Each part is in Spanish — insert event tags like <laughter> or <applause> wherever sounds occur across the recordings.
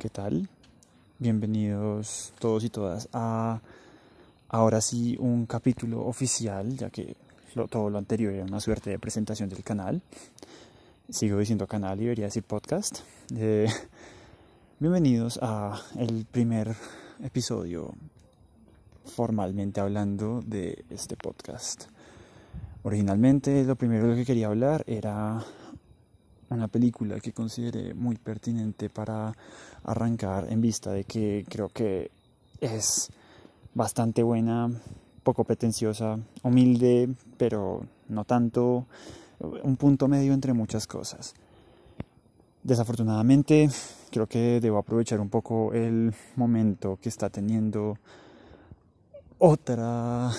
¿qué tal? Bienvenidos todos y todas a ahora sí un capítulo oficial, ya que todo lo anterior era una suerte de presentación del canal. Sigo diciendo canal y debería decir podcast. Eh, <laughs> bienvenidos a el primer episodio formalmente hablando de este podcast. Originalmente lo primero que quería hablar era una película que consideré muy pertinente para arrancar en vista de que creo que es bastante buena, poco pretenciosa, humilde, pero no tanto, un punto medio entre muchas cosas. Desafortunadamente, creo que debo aprovechar un poco el momento que está teniendo otra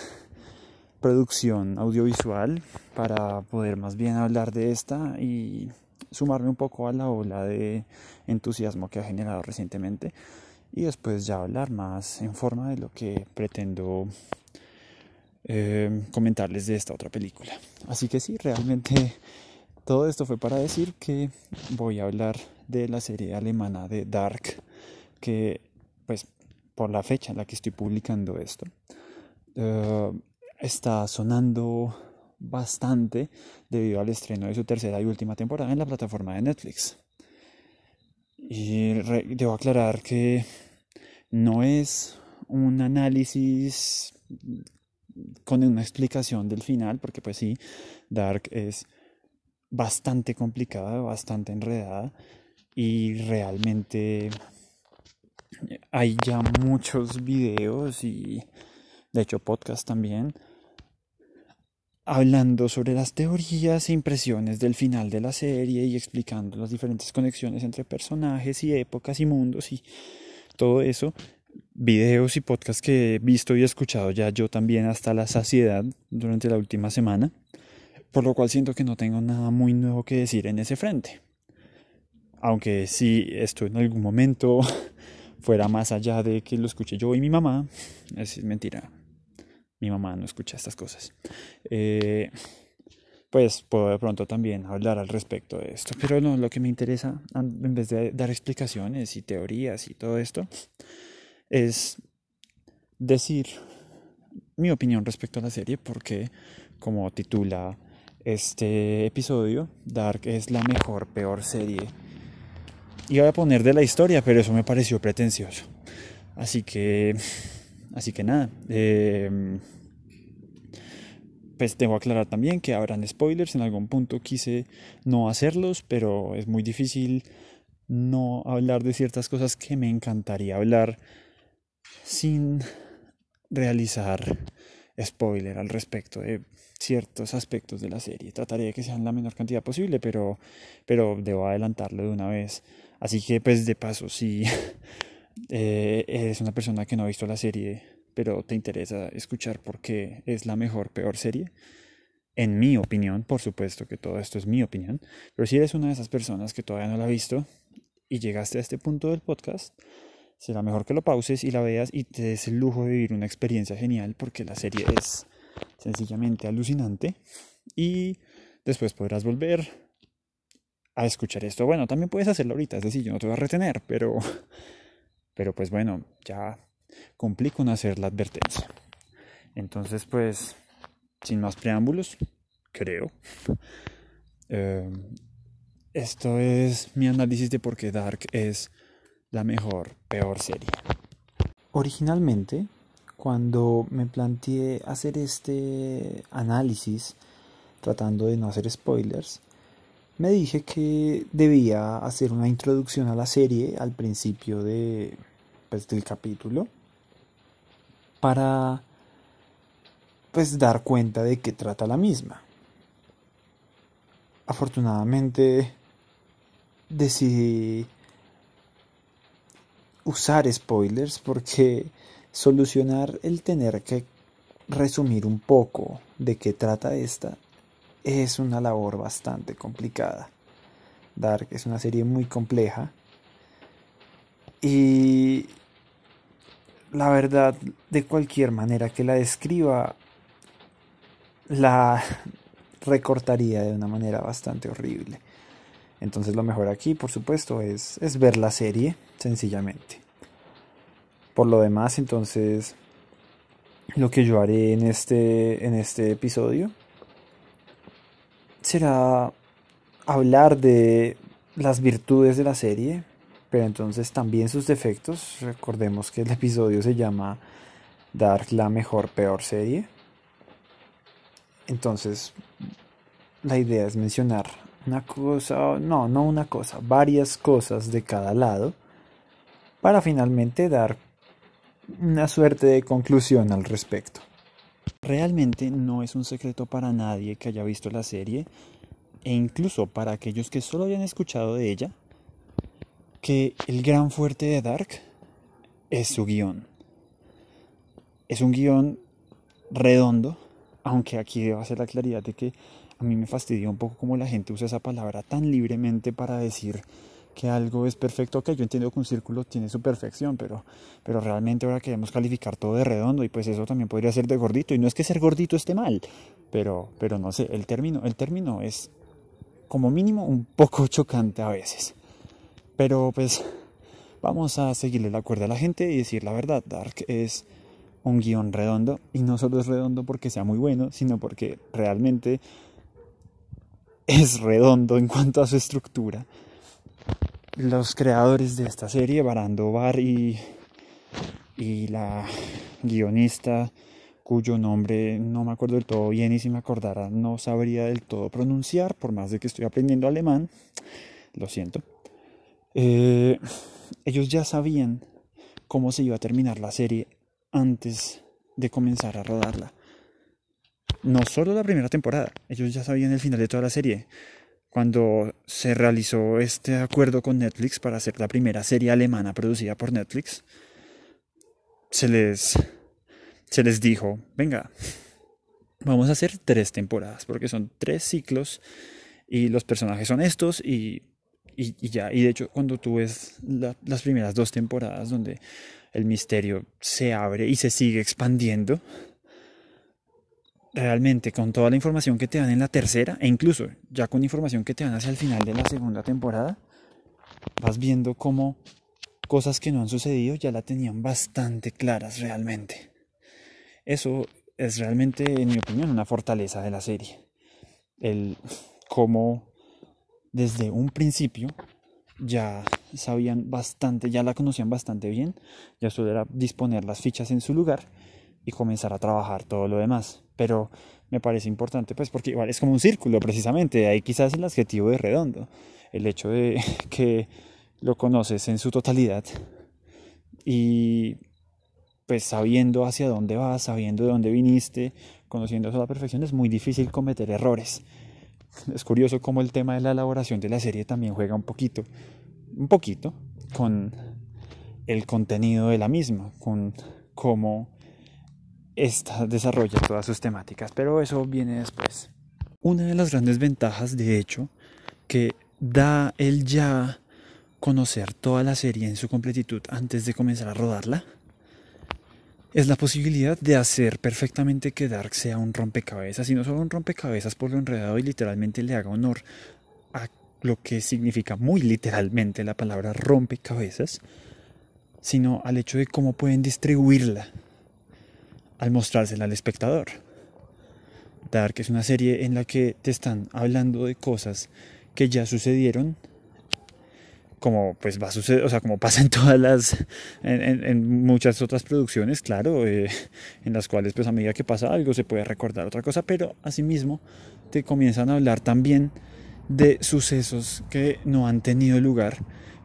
producción audiovisual para poder más bien hablar de esta y sumarme un poco a la ola de entusiasmo que ha generado recientemente y después ya hablar más en forma de lo que pretendo eh, comentarles de esta otra película. Así que sí, realmente todo esto fue para decir que voy a hablar de la serie alemana de Dark, que pues por la fecha en la que estoy publicando esto, eh, está sonando bastante debido al estreno de su tercera y última temporada en la plataforma de Netflix. Y debo aclarar que no es un análisis con una explicación del final, porque pues sí, Dark es bastante complicada, bastante enredada y realmente hay ya muchos videos y de hecho podcast también hablando sobre las teorías e impresiones del final de la serie y explicando las diferentes conexiones entre personajes y épocas y mundos y todo eso. Videos y podcasts que he visto y escuchado ya yo también hasta la saciedad durante la última semana, por lo cual siento que no tengo nada muy nuevo que decir en ese frente. Aunque si esto en algún momento <laughs> fuera más allá de que lo escuche yo y mi mamá, es mentira, mi mamá no escucha estas cosas. Eh, pues puedo de pronto también hablar al respecto de esto. Pero no, lo que me interesa, en vez de dar explicaciones y teorías y todo esto, es decir mi opinión respecto a la serie, porque como titula este episodio, Dark es la mejor, peor serie. Iba a poner de la historia, pero eso me pareció pretencioso. Así que Así que nada, em, pues que aclarar también que habrán spoilers. En algún punto quise no hacerlos, pero es muy difícil no hablar de ciertas cosas que me encantaría hablar sin realizar spoiler al respecto de ciertos aspectos de la serie. Trataré de que sean la menor cantidad posible, pero, pero debo adelantarlo de una vez. Así que pues de paso, si <laughs> eh, eres una persona que no ha visto la serie, pero te interesa escuchar por qué es la mejor, peor serie, en mi opinión, por supuesto que todo esto es mi opinión, pero si eres una de esas personas que todavía no la ha visto y llegaste a este punto del podcast, será mejor que lo pauses y la veas y te des el lujo de vivir una experiencia genial porque la serie es sencillamente alucinante y después podrás volver a escuchar esto. Bueno, también puedes hacerlo ahorita, es decir, yo no te voy a retener, pero <laughs> pero pues bueno, ya cumplí con hacer la advertencia. Entonces, pues, sin más preámbulos, creo. <laughs> Em, esto es mi análisis de por qué Dark es la mejor, peor serie. Originalmente, cuando me planteé hacer este análisis, tratando de no hacer spoilers, me dije que debía hacer una introducción a la serie al principio de, pues, del capítulo para pues dar cuenta de que trata la misma. Afortunadamente decidí usar spoilers porque solucionar el tener que resumir un poco de qué trata esta es una labor bastante complicada. Dark es una serie muy compleja y la verdad, de cualquier manera que la describa, la <laughs> recortaría de una manera bastante horrible. Entonces lo mejor aquí, por supuesto, es, es ver la serie sencillamente. Por lo demás, entonces, lo que yo haré en este, en este episodio será hablar de las virtudes de la serie, pero entonces también sus defectos. Recordemos que el episodio se llama Dark, la mejor, peor serie. Entonces, la idea es mencionar una cosa, no, no una cosa, varias cosas de cada lado para finalmente dar una suerte de conclusión al respecto. Realmente no es un secreto para nadie que haya visto la serie e incluso para aquellos que solo hayan escuchado de ella que el gran fuerte de Dark es su guion. Es un guion redondo, aunque aquí debo hacer la claridad de que a mí me fastidia un poco cómo la gente usa esa palabra tan libremente para decir que algo es perfecto. Ok, yo entiendo que un círculo tiene su perfección, pero, pero realmente ahora queremos calificar todo de redondo y pues eso también podría ser de gordito. Y no es que ser gordito esté mal, pero, pero no sé, el término, el término es como mínimo un poco chocante a veces. Pero pues vamos a seguirle la cuerda a la gente y decir la verdad. Dark es un guion redondo y no solo es redondo porque sea muy bueno, sino porque realmente es redondo en cuanto a su estructura. Los creadores de esta serie, Barando Bar y, y la guionista, cuyo nombre no me acuerdo del todo bien y si me acordara no sabría del todo pronunciar, por más de que estoy aprendiendo alemán, lo siento. Eh, ellos ya sabían cómo se iba a terminar la serie antes de comenzar a rodarla no solo la primera temporada, ellos ya sabían el final de toda la serie. Cuando se realizó este acuerdo con Netflix para hacer la primera serie alemana producida por Netflix, se les, se les dijo, venga, vamos a hacer tres temporadas, porque son tres ciclos y los personajes son estos y, y, ya. Y de hecho, cuando tú ves las primeras dos temporadas donde el misterio se abre y se sigue expandiendo, realmente con toda la información que te dan en la tercera e incluso ya con información que te dan hacia el final de la segunda temporada, vas viendo cómo cosas que no han sucedido ya la tenían bastante claras realmente. Eso es realmente, en mi opinión, una fortaleza de la serie. El cómo desde un principio ya sabían bastante, ya la conocían bastante bien, ya solo disponer las fichas en su lugar y comenzar a trabajar todo lo demás. Pero me parece importante, pues porque igual es como un círculo precisamente, ahí quizás el adjetivo de redondo, el hecho de <laughs> que lo conoces en su totalidad y pues sabiendo hacia dónde vas, sabiendo de dónde viniste, conociendo eso a la perfección, es muy difícil cometer errores. <laughs> Es curioso cómo el tema de la elaboración de la serie también juega un poquito, un poquito con el contenido de la misma, con cómo esta desarrolla todas sus temáticas, pero eso viene después. Una de las grandes ventajas, de hecho, que da el ya conocer toda la serie en su completitud antes de comenzar a rodarla, es la posibilidad de hacer perfectamente que Dark sea un rompecabezas, y no solo un rompecabezas por lo enredado y literalmente le haga honor a lo que significa muy literalmente la palabra rompecabezas, sino al hecho de cómo pueden distribuirla al mostrársela al espectador. Dark es una serie en la que te están hablando de cosas que ya sucedieron, como pues va a suceder, o sea, como pasa en todas las, en, muchas otras producciones, claro, eh, en las cuales pues a medida que pasa algo se puede recordar otra cosa, pero asimismo te comienzan a hablar también de sucesos que no han tenido lugar,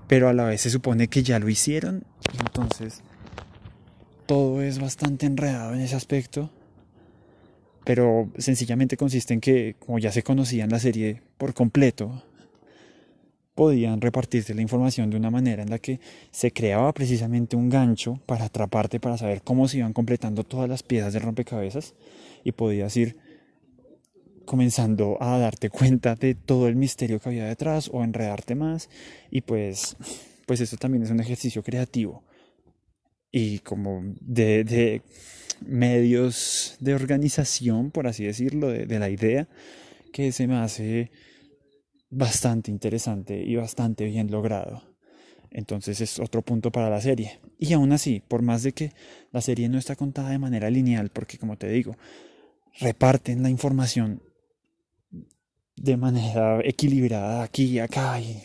pero a la vez se supone que ya lo hicieron, entonces todo es bastante enredado en ese aspecto, pero sencillamente consiste en que, como ya se conocían la serie por completo, podían repartirte la información de una manera en la que se creaba precisamente un gancho para atraparte, para saber cómo se iban completando todas las piezas del rompecabezas y podías ir comenzando a darte cuenta de todo el misterio que había detrás o enredarte más. Y pues pues eso también es un ejercicio creativo. Y como de, medios de organización, por así decirlo, de, la idea, que se me hace bastante interesante y bastante bien logrado. Entonces es otro punto para la serie. Y aún así, por más de que la serie no está contada de manera lineal, porque como te digo, reparten la información de manera equilibrada aquí y acá y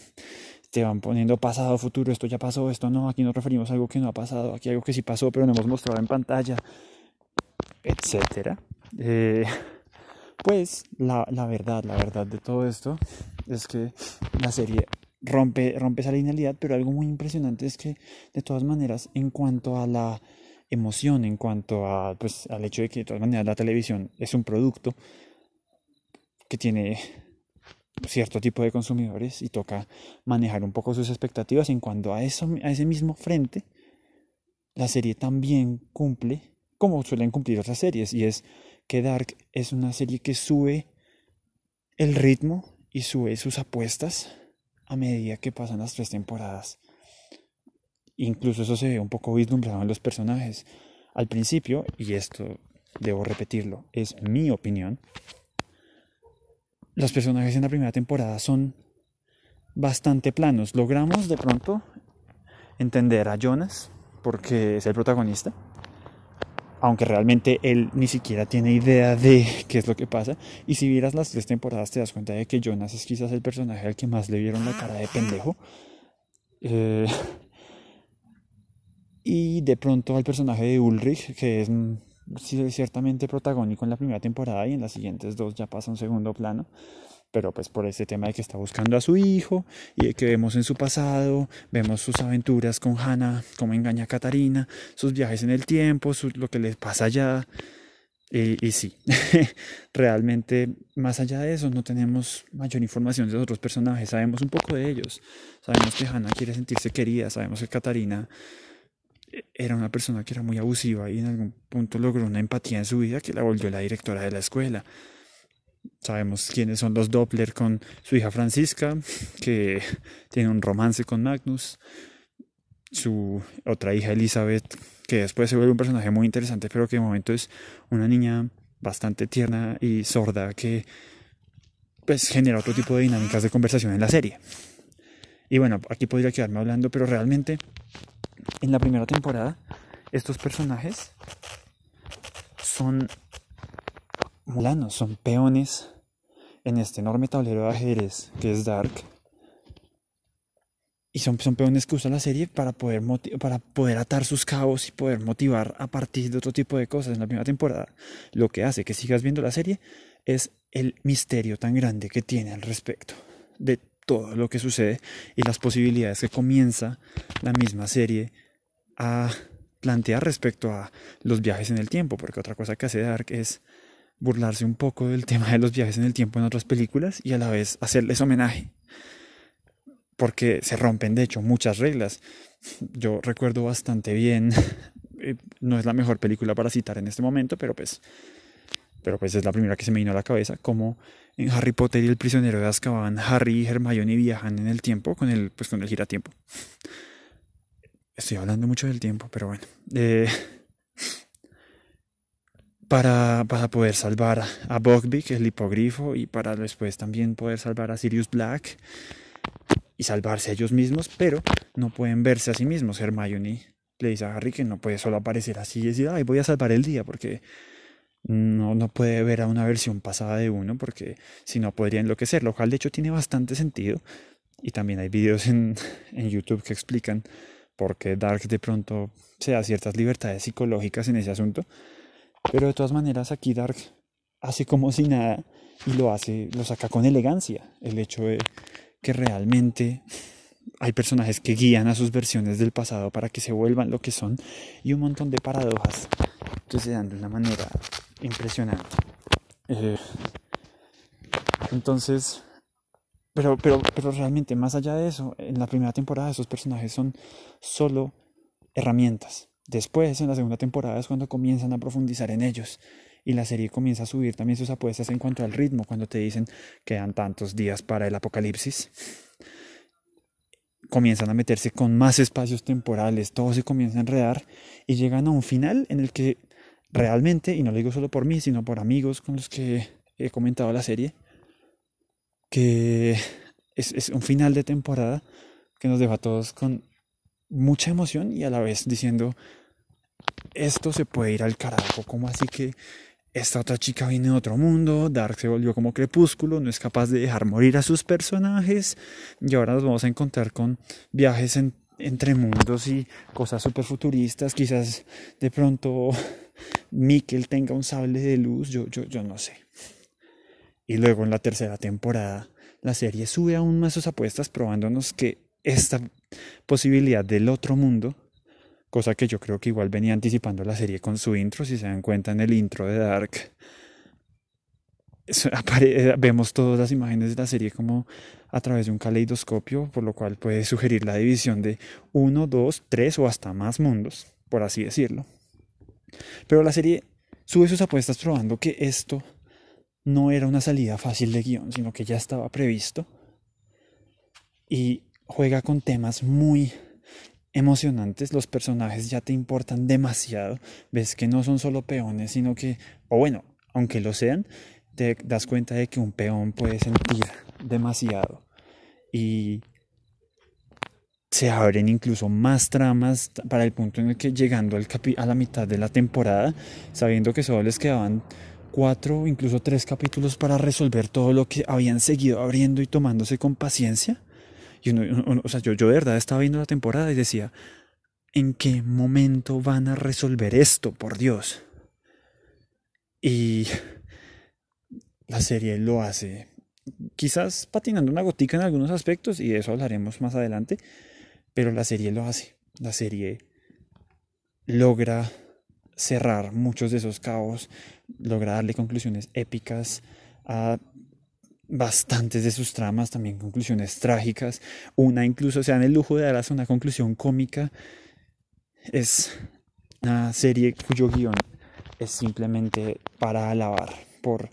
te van poniendo pasado, futuro, esto ya pasó, esto no, aquí nos referimos a algo que no ha pasado, aquí algo que sí pasó pero no hemos mostrado en pantalla, etcétera. Eh, <laughs> pues la, la, verdad, la verdad de todo esto es que la serie rompe, rompe esa linealidad, pero algo muy impresionante es que de todas maneras, en cuanto a la emoción, en cuanto a, pues, al hecho de que de todas maneras la televisión es un producto que tiene cierto tipo de consumidores y toca manejar un poco sus expectativas en cuanto a eso a ese mismo frente la serie también cumple como suelen cumplir otras series y es que Dark es una serie que sube el ritmo y sube sus apuestas a medida que pasan las tres temporadas incluso eso se ve un poco vislumbrado en los personajes al principio y esto debo repetirlo es mi opinión los personajes en la primera temporada son bastante planos. Logramos de pronto entender a Jonas porque es el protagonista, aunque realmente él ni siquiera tiene idea de <laughs> qué es lo que pasa. Y si vieras las tres temporadas te das cuenta de que Jonas es quizás el personaje al que más le vieron la cara de pendejo. Eh, <laughs> y de pronto al personaje de Ulrich, que es ciertamente protagónico en la primera temporada y en las siguientes dos ya pasa un segundo plano, pero pues por ese tema de que está buscando a su hijo y de que vemos en su pasado, vemos sus aventuras con Hannah, cómo engaña a Katarina, sus viajes en el tiempo, lo que les pasa allá. Y, y sí, <laughs> realmente más allá de eso no tenemos mayor información de los otros personajes, sabemos un poco de ellos, sabemos que Hannah quiere sentirse querida, sabemos que Katarina era una persona que era muy abusiva y en algún punto logró una empatía en su vida que la volvió la directora de la escuela. Sabemos quiénes son los Doppler con su hija Francisca, que tiene un romance con Magnus. Su otra hija Elizabeth, que después se vuelve un personaje muy interesante, pero que de momento es una niña bastante tierna y sorda que pues genera otro tipo de dinámicas de conversación en la serie. Y bueno, aquí podría quedarme hablando, pero realmente en la primera temporada, estos personajes son mulanos, son peones en este enorme tablero de ajedrez que es Dark. Y son, son peones que usa la serie para poder, para poder atar sus cabos y poder motivar a partir de otro tipo de cosas. En la primera temporada, lo que hace que sigas viendo la serie es el misterio tan grande que tiene al respecto de todo lo que sucede y las posibilidades que comienza la misma serie a plantear respecto a los viajes en el tiempo, porque otra cosa que hace Dark es burlarse un poco del tema de los viajes en el tiempo en otras películas y a la vez hacerles homenaje, porque se rompen de hecho muchas reglas. Yo recuerdo bastante bien, <laughs> eh, no es la mejor película para citar en este momento, pero pues pero pues es la primera que se me vino a la cabeza, como en Harry Potter y el prisionero de Azkaban, Harry y Hermione viajan en el tiempo con el, pues con el giratiempo. Estoy hablando mucho del tiempo, pero bueno. Eh, para, para, poder salvar a Buckbeak, el hipogrifo, y para después también poder salvar a Sirius Black y salvarse a ellos mismos, pero no pueden verse a sí mismos. Hermione le dice a Harry que no puede solo aparecer así y decir, ay, voy a salvar el día, porque no, no puede ver a una versión pasada de uno porque si no podría enloquecer, lo cual de hecho tiene bastante sentido. Y también hay videos en, <laughs> en YouTube que explican por qué Dark de pronto se da ciertas libertades psicológicas en ese asunto. Pero de todas maneras aquí Dark hace como si nada y lo hace, lo saca con elegancia. El hecho de que realmente hay personajes que guían a sus versiones del pasado para que se vuelvan lo que son y un montón de paradojas que se dan de una manera impresionante. Eh, entonces, pero, pero, pero realmente más allá de eso, en la primera temporada esos personajes son solo herramientas. Después, en la segunda temporada es cuando comienzan a profundizar en ellos y la serie comienza a subir también sus apuestas en cuanto al ritmo, cuando te dicen que quedan tantos días para el apocalipsis. Comienzan a meterse con más espacios temporales, todo se comienza a enredar y llegan a un final en el que realmente, y no lo digo solo por mí, sino por amigos con los que he comentado la serie, que es, un final de temporada que nos deja a todos con mucha emoción y a la vez diciendo, esto se puede ir al carajo, como así que esta otra chica viene de otro mundo, Dark se volvió como crepúsculo, no es capaz de dejar morir a sus personajes. Y ahora nos vamos a encontrar con viajes entre mundos y cosas súper futuristas, quizás de pronto <laughs> Mikkel tenga un sable de luz, yo, yo, yo no sé. Y luego en la tercera temporada la serie sube aún más sus apuestas probándonos que esta posibilidad del otro mundo cosa que yo creo que igual venía anticipando la serie con su intro, si se dan cuenta en el intro de Dark. <laughs> vemos todas las imágenes de la serie como a través de un caleidoscopio, por lo cual puede sugerir la división de uno, dos, tres o hasta más mundos, por así decirlo. Pero la serie sube sus apuestas probando que esto no era una salida fácil de guion, sino que ya estaba previsto y juega con temas muy emocionantes, los personajes ya te importan demasiado, ves que no son solo peones, sino que, o bueno, aunque lo sean, te das cuenta de que un peón puede sentir demasiado. Y se abren incluso más tramas para el punto en el que llegando al a la mitad de la temporada, sabiendo que solo les quedaban cuatro, incluso tres capítulos para resolver todo lo que habían seguido abriendo y tomándose con paciencia, y o sea, yo, yo de verdad estaba viendo la temporada y decía, ¿en qué momento van a resolver esto, por Dios? Y la serie lo hace, quizás patinando una gotica en algunos aspectos, y de eso hablaremos más adelante, pero la serie lo hace. La serie logra cerrar muchos de esos caos, logra darle conclusiones épicas a bastantes de sus tramas, también conclusiones trágicas, una incluso se dan el lujo de dar una conclusión cómica. Es una serie cuyo guion es simplemente para alabar por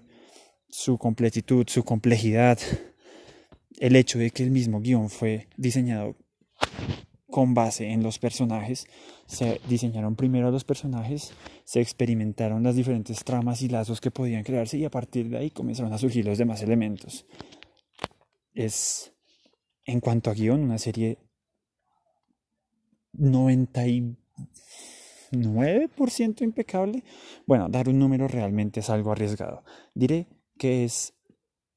su completitud, su complejidad, el hecho de que el mismo guion fue diseñado con base en los personajes. Se diseñaron primero los personajes, se experimentaron las diferentes tramas y lazos que podían crearse y a partir de ahí comenzaron a surgir los demás elementos. Es, en cuanto a guion, una serie 99% impecable. Bueno, dar un número realmente es algo arriesgado. Diré que es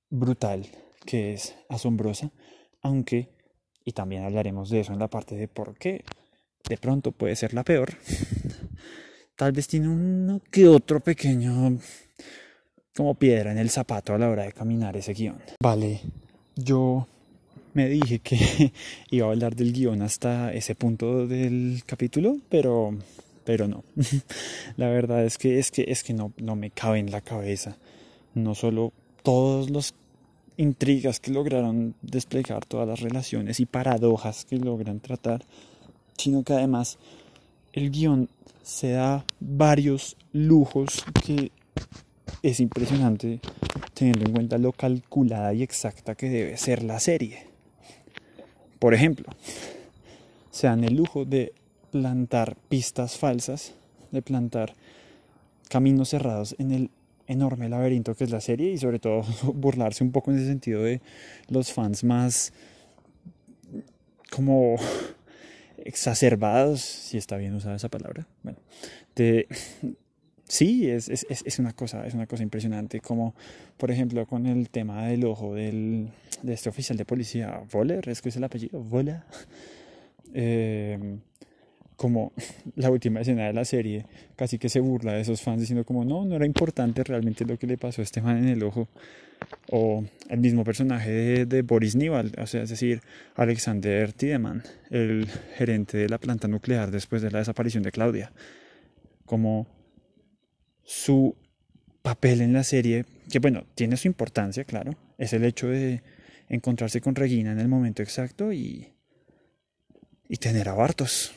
brutal, que es asombrosa, aunque y también hablaremos de eso en la parte de por qué de pronto puede ser la peor. Tal vez tiene uno que otro pequeño como piedra en el zapato a la hora de caminar ese guion. Vale, yo me dije que <laughs> iba a hablar del guion hasta ese punto del capítulo, pero pero no. <laughs> la verdad es que es que es que no no me cabe en la cabeza. No solo todos los intrigas que lograron desplegar todas las relaciones y paradojas que logran tratar, sino que además el guion se da varios lujos que es impresionante teniendo en cuenta lo calculada y exacta que debe ser la serie. Por ejemplo, se dan el lujo de plantar pistas falsas, de plantar caminos cerrados en el enorme laberinto que es la serie y sobre todo <laughs> burlarse un poco en ese sentido de los fans más como exacerbados, si está bien usada esa palabra. Bueno, de, <laughs> sí, es, es, es, una cosa, es una cosa impresionante, como por ejemplo con el tema del ojo del, de este oficial de policía, Voller, es que es el apellido, Voller. <laughs> Eh, como <laughs> la última escena de la serie casi que se burla de esos fans diciendo como no, no era importante realmente lo que le pasó a este man en el ojo o el mismo personaje de, Boris Nival, o sea, es decir, Alexander Tiedemann, el gerente de la planta nuclear después de la desaparición de Claudia, como su papel en la serie, que bueno, tiene su importancia, claro, es el hecho de encontrarse con Regina en el momento exacto y, y tener a Bartos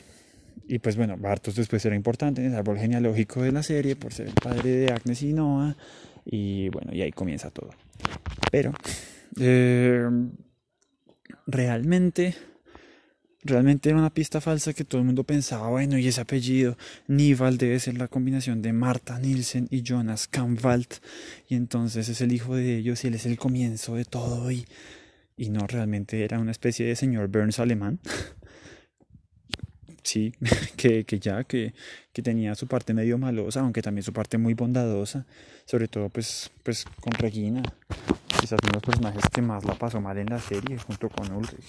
y pues bueno, Bartos después era importante en el árbol genealógico de la serie por ser el padre de Agnes y Noah. Y bueno, y ahí comienza todo. Pero eh, realmente, realmente era una pista falsa que todo el mundo pensaba, bueno, y ese apellido, Nival debe ser la combinación de Marta Nielsen y Jonas Kampwald. Y entonces es el hijo de ellos y él es el comienzo de todo. Y, y no, realmente era una especie de señor Burns alemán. <laughs> sí, <laughs> que, que ya, que, que, tenía su parte medio malosa, aunque también su parte muy bondadosa, sobre todo pues, pues con Regina, quizás uno de los personajes que más la pasó mal en la serie, junto con Ulrich.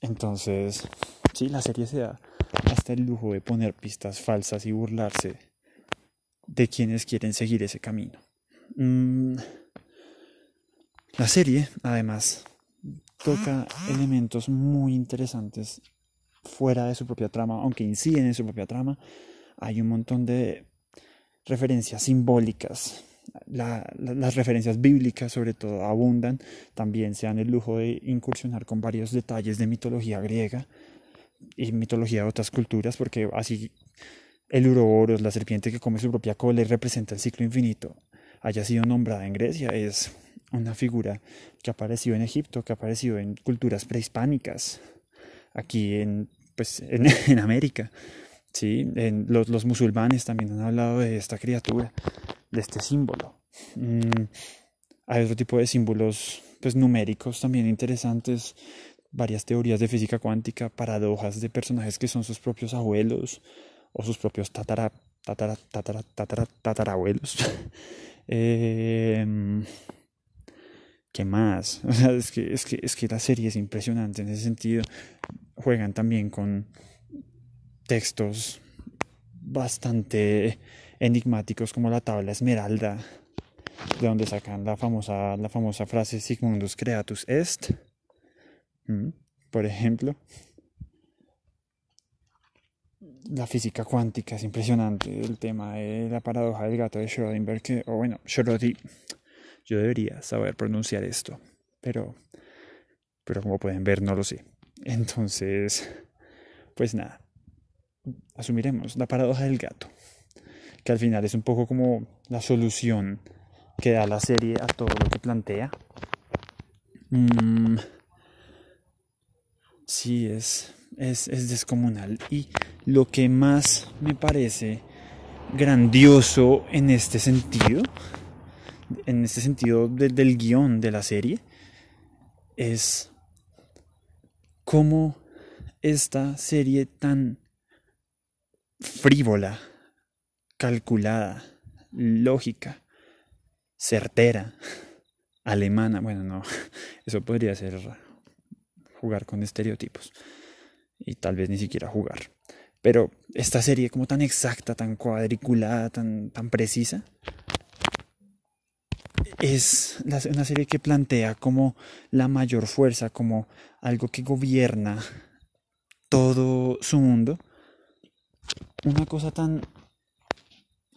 Entonces, sí, la serie se da hasta el lujo de poner pistas falsas y burlarse de quienes quieren seguir ese camino. Mm, la serie, además, toca elementos muy interesantes fuera de su propia trama, aunque inciden en su propia trama. Hay un montón de referencias simbólicas. las referencias bíblicas, sobre todo, abundan. También se dan el lujo de incursionar con varios detalles de mitología griega y mitología de otras culturas, porque así el uroboros, la serpiente que come su propia cola y representa el ciclo infinito, haya sido nombrada en Grecia, es una figura que ha aparecido en Egipto, que ha aparecido en culturas prehispánicas, aquí en, pues, <laughs> en, América. ¿sí? En los, los, musulmanes también han hablado de esta criatura, de este símbolo. Mm, hay otro tipo de símbolos pues, numéricos también interesantes, varias teorías de física cuántica, paradojas de personajes que son sus propios abuelos o sus propios tatara, tatara, tatara, tatara tatarabuelos. <laughs> eh, ¿Qué más? <laughs> es, que, es, que, es que la serie es impresionante en ese sentido. Juegan también con textos bastante enigmáticos como la tabla esmeralda, de donde sacan la famosa, la famosa frase Sigmundus creatus est, por ejemplo. La física cuántica es impresionante, el tema de la paradoja del gato de Schrödinger, que, o bueno, Schrödinger yo debería saber pronunciar esto, pero, pero como pueden ver no lo sé. Entonces, pues nada, asumiremos la paradoja del gato, que al final es un poco como la solución que da la serie a todo lo que plantea. Mm, sí, es, es, es descomunal. Y lo que más me parece grandioso en este sentido en este sentido del guion de la serie es cómo esta serie tan frívola, calculada, lógica, certera, alemana, bueno, no, <laughs> eso podría ser jugar con estereotipos y tal vez ni siquiera jugar. Pero esta serie como tan exacta, tan cuadriculada, tan, tan precisa, es una serie que plantea como la mayor fuerza, como algo que gobierna todo su mundo. Una cosa tan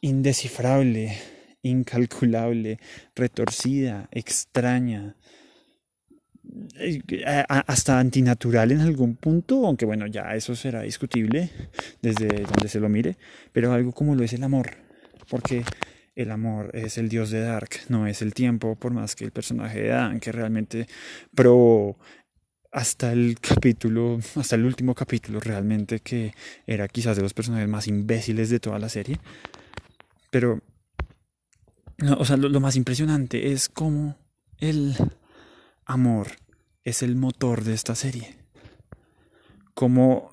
indescifrable, incalculable, retorcida, extraña, hasta antinatural en algún punto, aunque bueno, ya eso será discutible desde donde se lo mire, pero algo como lo es el amor, porque el amor es el dios de Dark, no es el tiempo, por más que el personaje de Dan, que realmente probó hasta el capítulo, hasta el último capítulo realmente, que era quizás de los personajes más imbéciles de toda la serie. Pero, o sea, lo, más impresionante es cómo el amor es el motor de esta serie. Cómo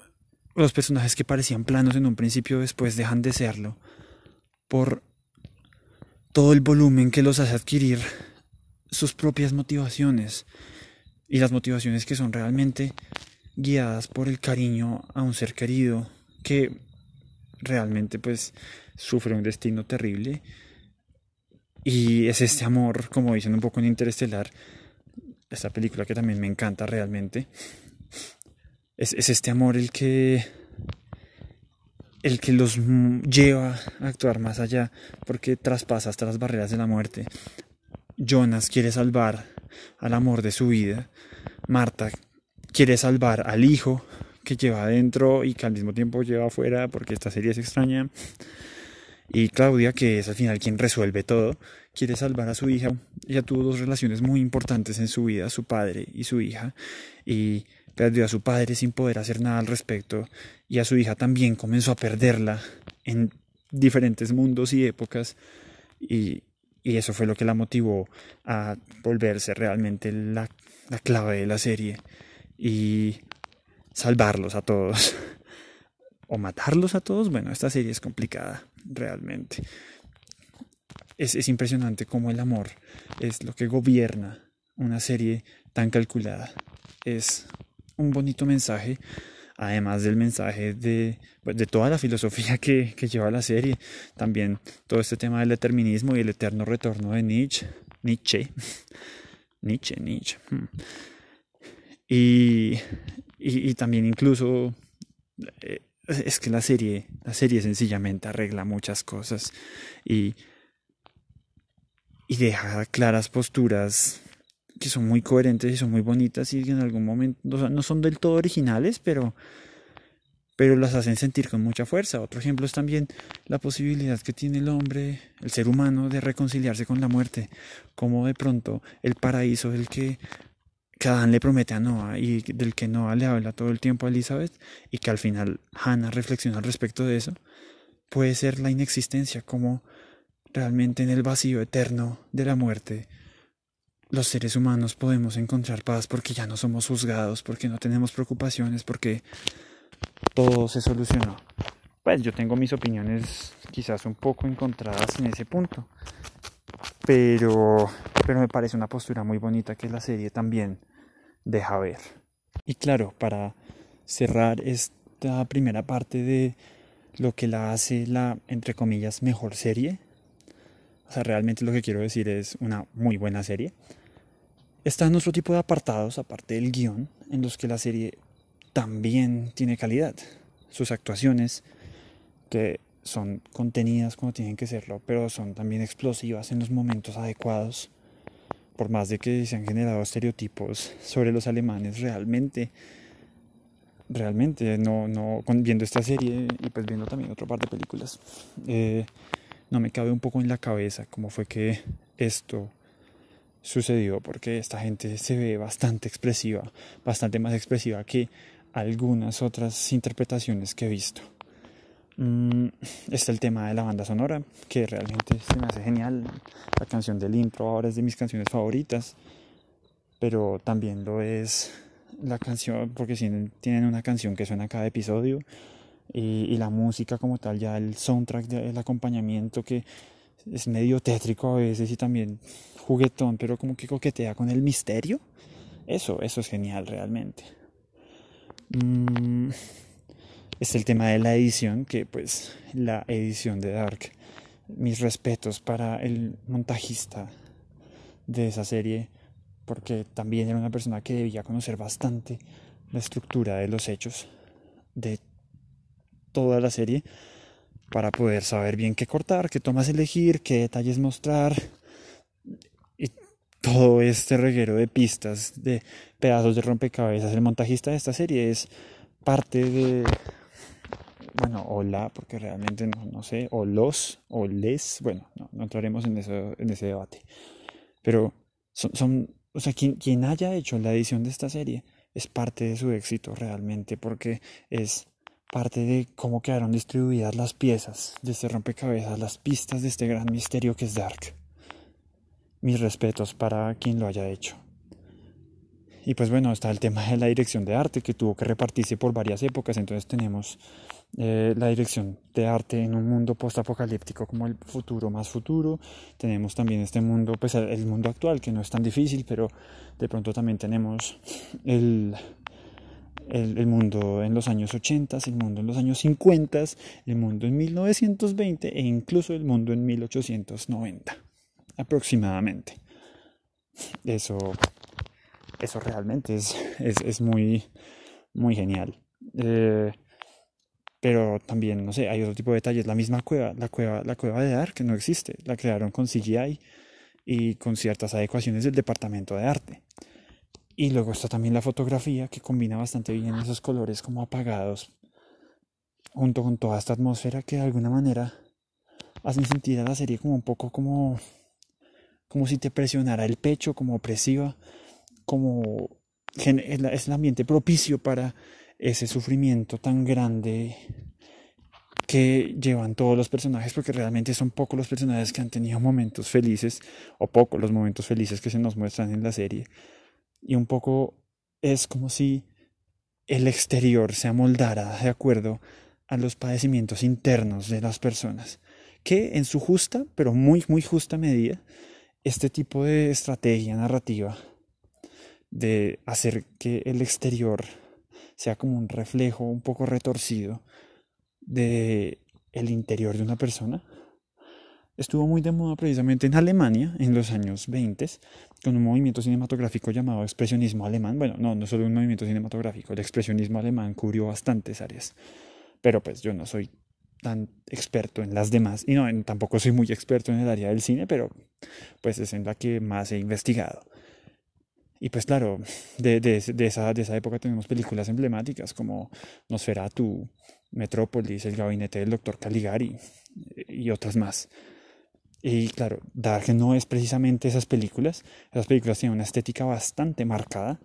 los personajes que parecían planos en un principio después dejan de serlo por todo el volumen que los hace adquirir sus propias motivaciones y las motivaciones que son realmente guiadas por el cariño a un ser querido que realmente pues sufre un destino terrible y es este amor como dicen un poco en Interestelar esta película que también me encanta realmente es, es este amor el que el que los lleva a actuar más allá, porque traspasa hasta las barreras de la muerte. Jonas quiere salvar al amor de su vida. Marta quiere salvar al hijo que lleva adentro y que al mismo tiempo lleva afuera, porque esta serie es extraña. Y Claudia, que es al final quien resuelve todo, quiere salvar a su hija. Ella tuvo dos relaciones muy importantes en su vida, su padre y su hija. Y perdió a su padre sin poder hacer nada al respecto y a su hija también comenzó a perderla en diferentes mundos y épocas y, eso fue lo que la motivó a volverse realmente la, la clave de la serie y salvarlos a todos <laughs> o matarlos a todos. Bueno, esta serie es complicada, realmente. Es, es impresionante cómo el amor es lo que gobierna una serie tan calculada. Es un bonito mensaje, además del mensaje de, pues, de toda la filosofía que, que, lleva la serie. También todo este tema del determinismo y el eterno retorno de Nietzsche. Nietzsche. <laughs> Nietzsche, Nietzsche. Hmm. Y, y, también incluso eh, es que la serie, la serie sencillamente arregla muchas cosas y, y deja claras posturas que son muy coherentes y son muy bonitas y en algún momento no son del todo originales, pero, pero las hacen sentir con mucha fuerza. Otro ejemplo es también la posibilidad que tiene el hombre, el ser humano, de reconciliarse con la muerte, como de pronto el paraíso del que cada le promete a Noah y del que Noah le habla todo el tiempo a Elizabeth y que al final Hannah reflexiona al respecto de eso, puede ser la inexistencia, como realmente en el vacío eterno de la muerte los seres humanos podemos encontrar paz porque ya no somos juzgados, porque no tenemos preocupaciones, porque todo se solucionó. Pues yo tengo mis opiniones quizás un poco encontradas en ese punto, pero, pero me parece una postura muy bonita que la serie también deja ver. Y claro, para cerrar esta primera parte de lo que la hace la, entre comillas, mejor serie, o sea, realmente lo que quiero decir es una muy buena serie. Está nuestro tipo de apartados, aparte del guion, en los que la serie también tiene calidad. Sus actuaciones, que son contenidas como tienen que serlo, pero son también explosivas en los momentos adecuados. Por más de que se han generado estereotipos sobre los alemanes, realmente, realmente, no, no, viendo esta serie y pues viendo también otra parte de películas, eh, no me cabe un poco en la cabeza cómo fue que esto sucedió, porque esta gente se ve bastante expresiva, bastante más expresiva que algunas otras interpretaciones que he visto. Mm, está el tema de la banda sonora, que realmente se me hace genial. La canción del intro ahora es de mis canciones favoritas, pero también lo es la canción, porque tienen una canción que suena cada episodio y, la música como tal, ya el soundtrack, el acompañamiento que es medio tétrico a veces y también juguetón, pero como que coquetea con el misterio. Eso, eso es genial realmente. Mm, es el tema de la edición, que pues la edición de Dark, mis respetos para el montajista de esa serie, porque también era una persona que debía conocer bastante la estructura de los hechos de toda la serie para poder saber bien qué cortar, qué tomas elegir, qué detalles mostrar y todo este reguero de pistas, de pedazos de rompecabezas. El montajista de esta serie es parte de, bueno, o la, porque realmente no, no sé, o los, o les, bueno, no, entraremos en, eso, en ese debate. Pero son, son o sea, quien, quien haya hecho la edición de esta serie es parte de su éxito realmente, porque es parte de cómo quedaron distribuidas las piezas de este rompecabezas, las pistas de este gran misterio que es Dark. Mis respetos para quien lo haya hecho. Y pues bueno, está el tema de la dirección de arte que tuvo que repartirse por varias épocas. Entonces tenemos eh, la dirección de arte en un mundo postapocalíptico como el futuro más futuro. Tenemos también este mundo, pues el mundo actual que no es tan difícil, pero de pronto también tenemos el el, mundo en los años 80, el mundo en los años 50, el mundo en 1920 e incluso el mundo en 1890 aproximadamente. Eso, eso realmente es, es, muy, muy genial. Eh, pero también, no sé, hay otro tipo de detalles. La misma cueva, la cueva, la cueva de no existe. La crearon con CGI y con ciertas adecuaciones del departamento de arte. Y luego está también la fotografía que combina bastante bien esos colores como apagados junto con toda esta atmósfera que de alguna manera hacen sentir a la serie como un poco como como si te presionara el pecho, como opresiva, como es el ambiente propicio para ese sufrimiento tan grande que llevan todos los personajes, porque realmente son pocos los personajes que han tenido momentos felices, o pocos los momentos felices que se nos muestran en la serie y un poco es como si el exterior se amoldara de acuerdo a los padecimientos internos de las personas, que en su justa, pero muy, muy justa medida, este tipo de estrategia narrativa de hacer que el exterior sea como un reflejo un poco retorcido de el interior de una persona estuvo muy de moda precisamente en Alemania en los años 20 con un movimiento cinematográfico llamado expresionismo alemán. Bueno, no, no solo un movimiento cinematográfico, el expresionismo alemán cubrió bastantes áreas. Pero pues yo no soy tan experto en las demás y no, tampoco soy muy experto en el área del cine, pero pues es en la que más he investigado. Y pues claro, de, de, de, esa, de esa época tenemos películas emblemáticas como Nosferatu, Metrópolis, El gabinete del doctor Caligari y otras más. Y claro, Dark no es precisamente esas películas. Esas películas tienen una estética bastante marcada,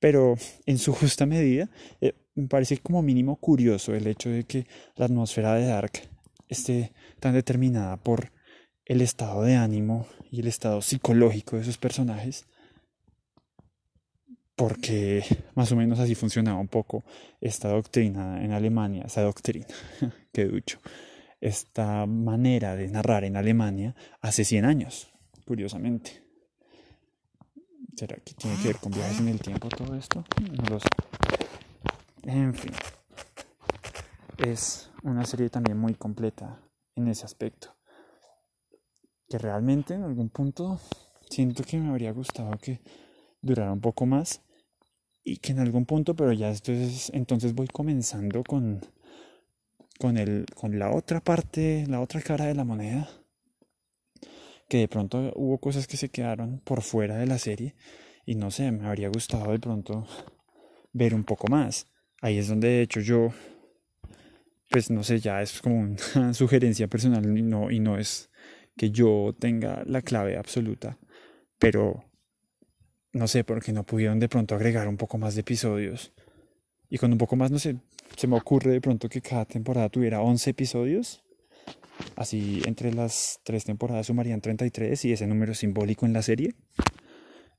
pero en su justa medida eh, me parece como mínimo curioso el hecho de que la atmósfera de Dark esté tan determinada por el estado de ánimo y el estado psicológico de sus personajes, porque más o menos así funcionaba un poco esta doctrina en Alemania, esa doctrina, <laughs> que ducho esta manera de narrar en Alemania hace 100 años, curiosamente. ¿Será que tiene que ver con viajes en el tiempo todo esto? No lo sé. En fin. Es una serie también muy completa en ese aspecto. Que realmente en algún punto siento que me habría gustado que durara un poco más y que en algún punto, pero ya entonces, entonces voy comenzando con con, el, con la otra parte, la otra cara de la moneda, que de pronto hubo cosas que se quedaron por fuera de la serie y no sé, me habría gustado de pronto ver un poco más. Ahí es donde de hecho yo, pues no sé, ya es como una <laughs> sugerencia personal no, y no es que yo tenga la clave absoluta, pero no sé, porque no pudieron de pronto agregar un poco más de episodios. Y con un poco más, no sé, se me ocurre de pronto que cada temporada tuviera 11 episodios. Así entre las tres temporadas sumarían 33 y ese número simbólico en la serie.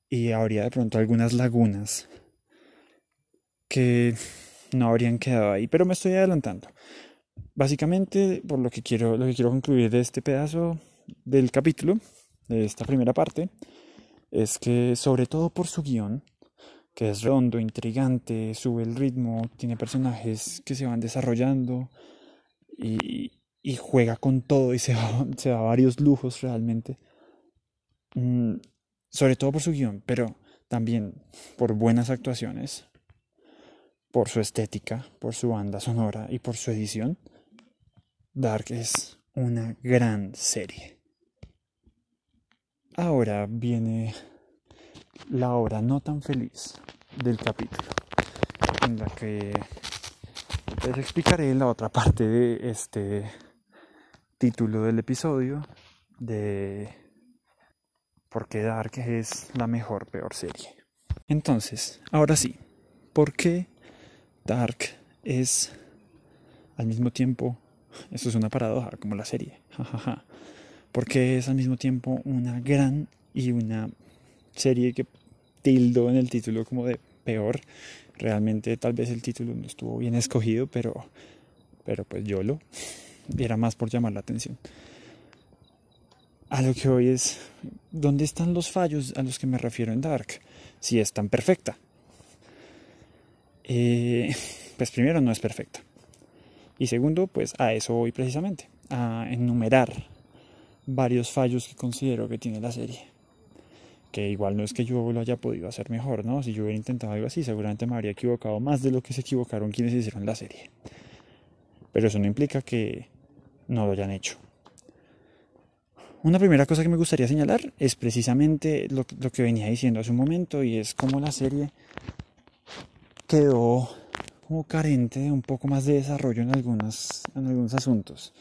Y habría de pronto algunas lagunas que no habrían quedado ahí, pero me estoy adelantando. Básicamente, por lo que quiero, lo que quiero concluir de este pedazo del capítulo, de esta primera parte, es que sobre todo por su guion, que es redondo, intrigante, sube el ritmo, tiene personajes que se van desarrollando y, juega con todo y <laughs> se, da varios lujos realmente. Mm, sobre todo por su guion, pero también por buenas actuaciones, por su estética, por su banda sonora y por su edición. Dark es una gran serie. Ahora viene la hora no tan feliz del capítulo, en la que les explicaré la otra parte de este título del episodio de por qué Dark es la mejor peor serie. Entonces, ahora sí, ¿por qué Dark es al mismo tiempo, eso es una paradoja como la serie, <laughs> jajaja, porque es al mismo tiempo una gran y una serie que tildo en el título como de peor. Realmente tal vez el título no estuvo bien escogido, pero, pero pues yo lo era más por llamar la atención. A lo que hoy es, ¿dónde están los fallos a los que me refiero en Dark? Si es tan perfecta. Eh, pues primero no es perfecta. Y segundo, pues a eso voy precisamente, a enumerar varios fallos que considero que tiene la serie que igual no es que yo lo haya podido hacer mejor, ¿no? Si yo hubiera intentado algo así, seguramente me habría equivocado más de lo que se equivocaron quienes hicieron la serie. Pero eso no implica que no lo hayan hecho. Una primera cosa que me gustaría señalar es precisamente lo, lo que venía diciendo hace un momento y es cómo la serie quedó como carente de un poco más de desarrollo en, algunos en algunos asuntos.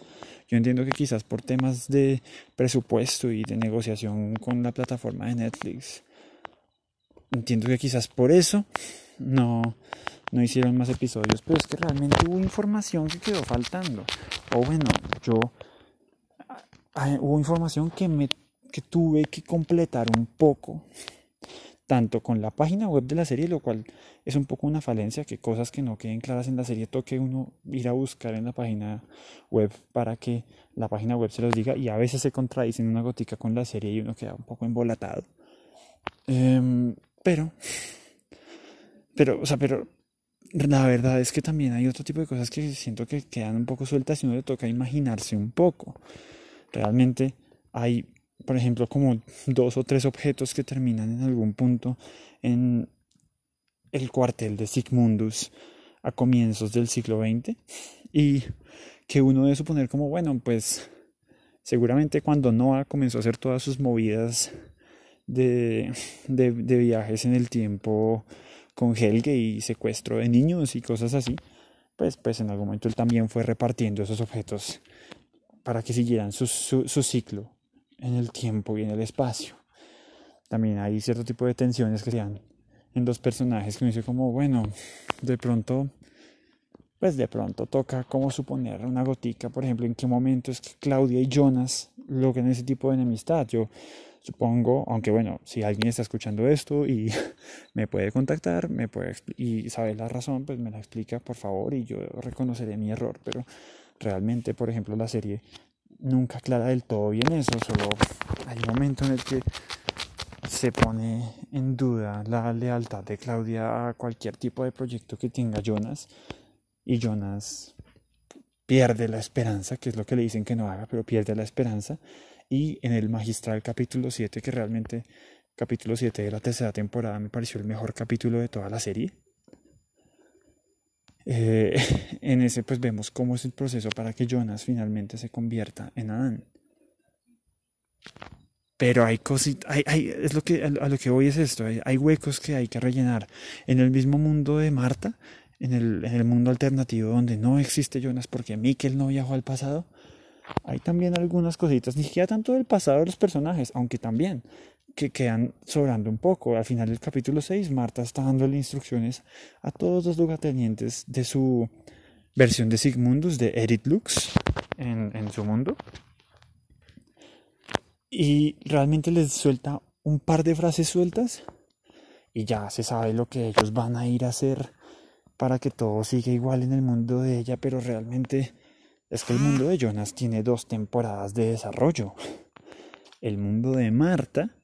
Yo entiendo que quizás por temas de presupuesto y de negociación con la plataforma de Netflix, entiendo que quizás por eso no, no hicieron más episodios, pero es que realmente hubo información que quedó faltando. O bueno, yo hubo información que me que tuve que completar un poco tanto con la página web de la serie, lo cual es un poco una falencia, que cosas que no queden claras en la serie toque uno ir a buscar en la página web para que la página web se los diga y a veces se contradicen una gotica con la serie y uno queda un poco embolatado. Em, pero, pero, o sea, pero la verdad es que también hay otro tipo de cosas que siento que quedan un poco sueltas y uno le toca imaginarse un poco. Realmente hay, por ejemplo, como dos o tres objetos que terminan en algún punto en el cuartel de Sigmundus a comienzos del siglo XX y que uno debe suponer como, bueno, pues seguramente cuando Noah comenzó a hacer todas sus movidas de, de, viajes en el tiempo con Helge y secuestro de niños y cosas así, pues, pues en algún momento él también fue repartiendo esos objetos para que siguieran su, su, ciclo en el tiempo y en el espacio. También hay cierto tipo de tensiones que se dan en dos personajes que uno dice como, bueno, de pronto, pues de pronto toca como suponer una gotica, por ejemplo, en qué momento es que Claudia y Jonas logran ese tipo de enemistad. Yo Supongo, aunque bueno, si alguien está escuchando esto y <laughs> me puede contactar, me puede y sabe la razón, pues me la explica por favor y yo reconoceré mi error, pero realmente, por ejemplo, la serie nunca aclara del todo bien eso, solo hay un momento en el que se pone en duda la lealtad de Claudia a cualquier tipo de proyecto que tenga Jonas y Jonas pierde la esperanza, que es lo que le dicen que no haga, pero pierde la esperanza y en el magistral capítulo 7, que realmente capítulo 7 de la tercera temporada me pareció el mejor capítulo de toda la serie. Eh, <laughs> en ese pues vemos cómo es el proceso para que Jonas finalmente se convierta en Adán. Pero hay cositas, hay, es lo que, a lo que voy es esto, hay, huecos que hay que rellenar. En el mismo mundo de Marta, en el, en el mundo alternativo donde no existe Jonas porque Mikkel no viajó al pasado, hay también algunas cositas, ni siquiera tanto del pasado de los personajes, aunque también, que quedan sobrando un poco. Al final del capítulo 6, Marta está dándole instrucciones a todos los lugartenientes de su versión de Sigmundus, de Edith Lux, en, en su mundo. Y realmente les suelta un par de frases sueltas y ya se sabe lo que ellos van a ir a hacer para que todo siga igual en el mundo de ella, pero realmente es que el mundo de Jonas tiene dos temporadas de desarrollo. El mundo de Marta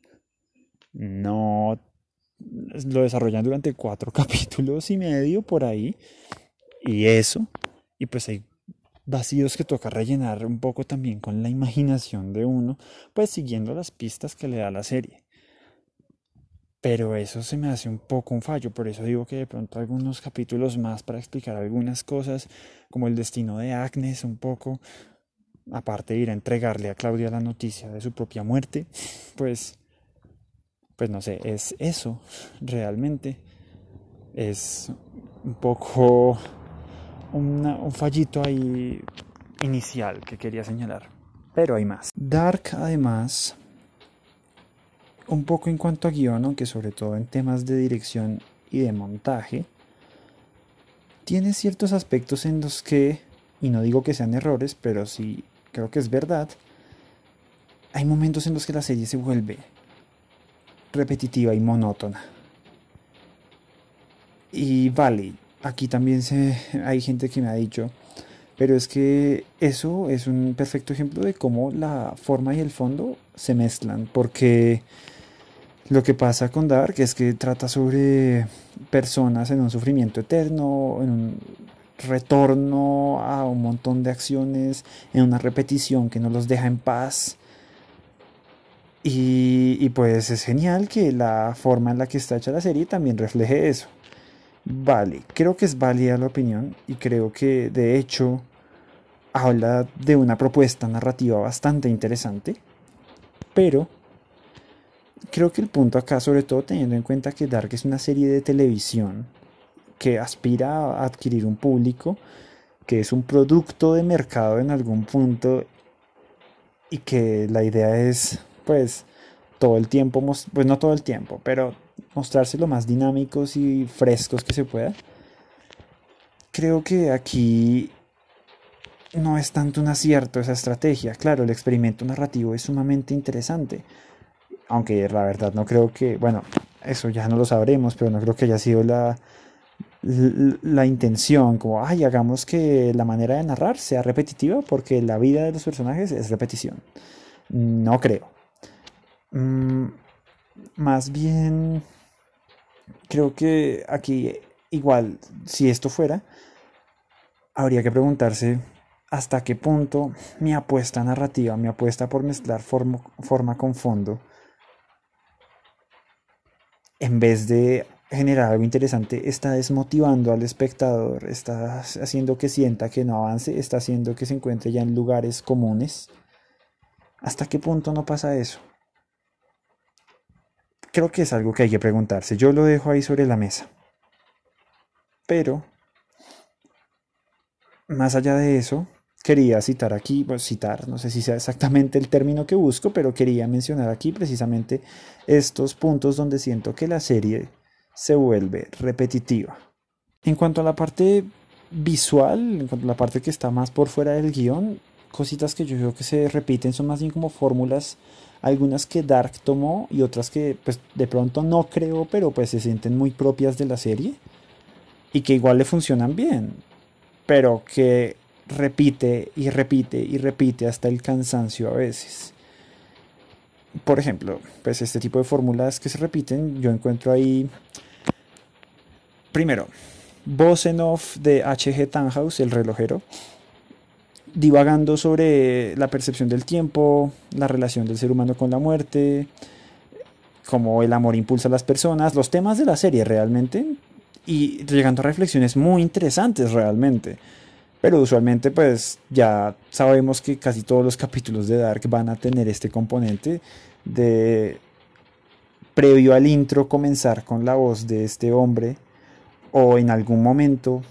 no lo desarrollan durante cuatro <laughs> capítulos y medio por ahí. Y eso, y pues hay vacíos que toca rellenar un poco también con la imaginación de uno, pues siguiendo las pistas que le da la serie. Pero eso se me hace un poco un fallo, por eso digo que de pronto algunos capítulos más para explicar algunas cosas, como el destino de Agnes un poco, aparte de ir a entregarle a Claudia la noticia de su propia muerte, pues, pues no sé, es eso, realmente es un poco un fallito ahí inicial que quería señalar, pero hay más. Dark además un poco en cuanto a guion, aunque sobre todo en temas de dirección y de montaje, tiene ciertos aspectos en los que, y no digo que sean errores, pero sí creo que es verdad, hay momentos en los que la serie se vuelve repetitiva y monótona. Y vale, aquí también se, hay gente que me ha dicho, pero es que eso es un perfecto ejemplo de cómo la forma y el fondo se mezclan, porque lo que pasa con Dark es que trata sobre personas en un sufrimiento eterno, en un retorno a un montón de acciones, en una repetición que no los deja en paz. Y, pues es genial que la forma en la que está hecha la serie también refleje eso. Vale, creo que es válida la opinión y creo que de hecho habla de una propuesta narrativa bastante interesante, pero creo que el punto acá, sobre todo teniendo en cuenta que Dark es una serie de televisión que aspira a adquirir un público, que es un producto de mercado en algún punto y que la idea es, pues, todo el tiempo, pues no todo el tiempo, pero mostrarse lo más dinámicos y frescos que se pueda. Creo que aquí no es tanto un acierto esa estrategia. Claro, el experimento narrativo es sumamente interesante aunque la verdad no creo que, bueno, eso ya no lo sabremos, pero no creo que haya sido la, la intención, como, ay, hagamos que la manera de narrar sea repetitiva porque la vida de los personajes es repetición. No creo. Mm, más bien, creo que aquí, igual, si esto fuera, habría que preguntarse hasta qué punto mi apuesta narrativa, mi apuesta por mezclar forma con fondo, en vez de generar algo interesante, está desmotivando al espectador, está haciendo que sienta que no avance, está haciendo que se encuentre ya en lugares comunes. ¿Hasta qué punto no pasa eso? Creo que es algo que hay que preguntarse. Yo lo dejo ahí sobre la mesa. Pero, más allá de eso, quería citar aquí, citar, no sé si sea exactamente el término que busco, pero quería mencionar aquí precisamente estos puntos donde siento que la serie se vuelve repetitiva. En cuanto a la parte visual, en cuanto a la parte que está más por fuera del guion, cositas que yo creo que se repiten son más bien como fórmulas, algunas que Dark tomó y otras que pues de pronto no creo, pero pues se sienten muy propias de la serie y que igual le funcionan bien, pero que repite y repite y repite hasta el cansancio a veces. Por ejemplo, pues este tipo de fórmulas que se repiten, yo encuentro ahí, primero, voz en off de H.G. Tannhaus, el relojero, divagando sobre la percepción del tiempo, la relación del ser humano con la muerte, cómo el amor impulsa a las personas, los temas de la serie realmente, y llegando a reflexiones muy interesantes realmente. Pero usualmente pues ya sabemos que casi todos los capítulos de Dark van a tener este componente de previo al intro comenzar con la voz de este hombre o en algún momento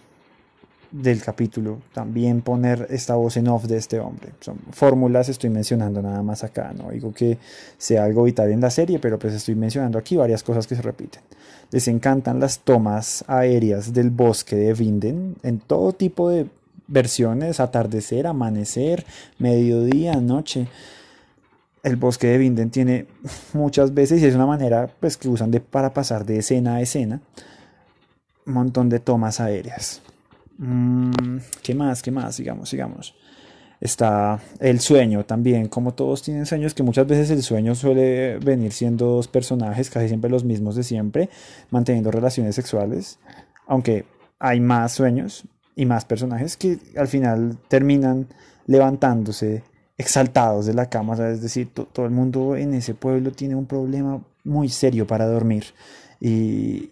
del capítulo también poner esta voz en off de este hombre. Son fórmulas, estoy mencionando nada más acá, no digo que sea algo vital en la serie, pero pues estoy mencionando aquí varias cosas que se repiten. Les encantan las tomas aéreas del bosque de Vinden en todo tipo de versiones, atardecer, amanecer, mediodía, noche. El bosque de Vinden tiene muchas veces y es una manera pues que usan de, para pasar de escena a escena un montón de tomas aéreas. Mm, ¿Qué más? ¿Qué más? Sigamos, sigamos. Está el sueño también, como todos tienen sueños, que muchas veces el sueño suele venir siendo dos personajes, casi siempre los mismos de siempre, manteniendo relaciones sexuales, aunque hay más sueños, y más personajes que al final terminan levantándose exaltados de la cama, es decir, todo el mundo en ese pueblo tiene un problema muy serio para dormir y,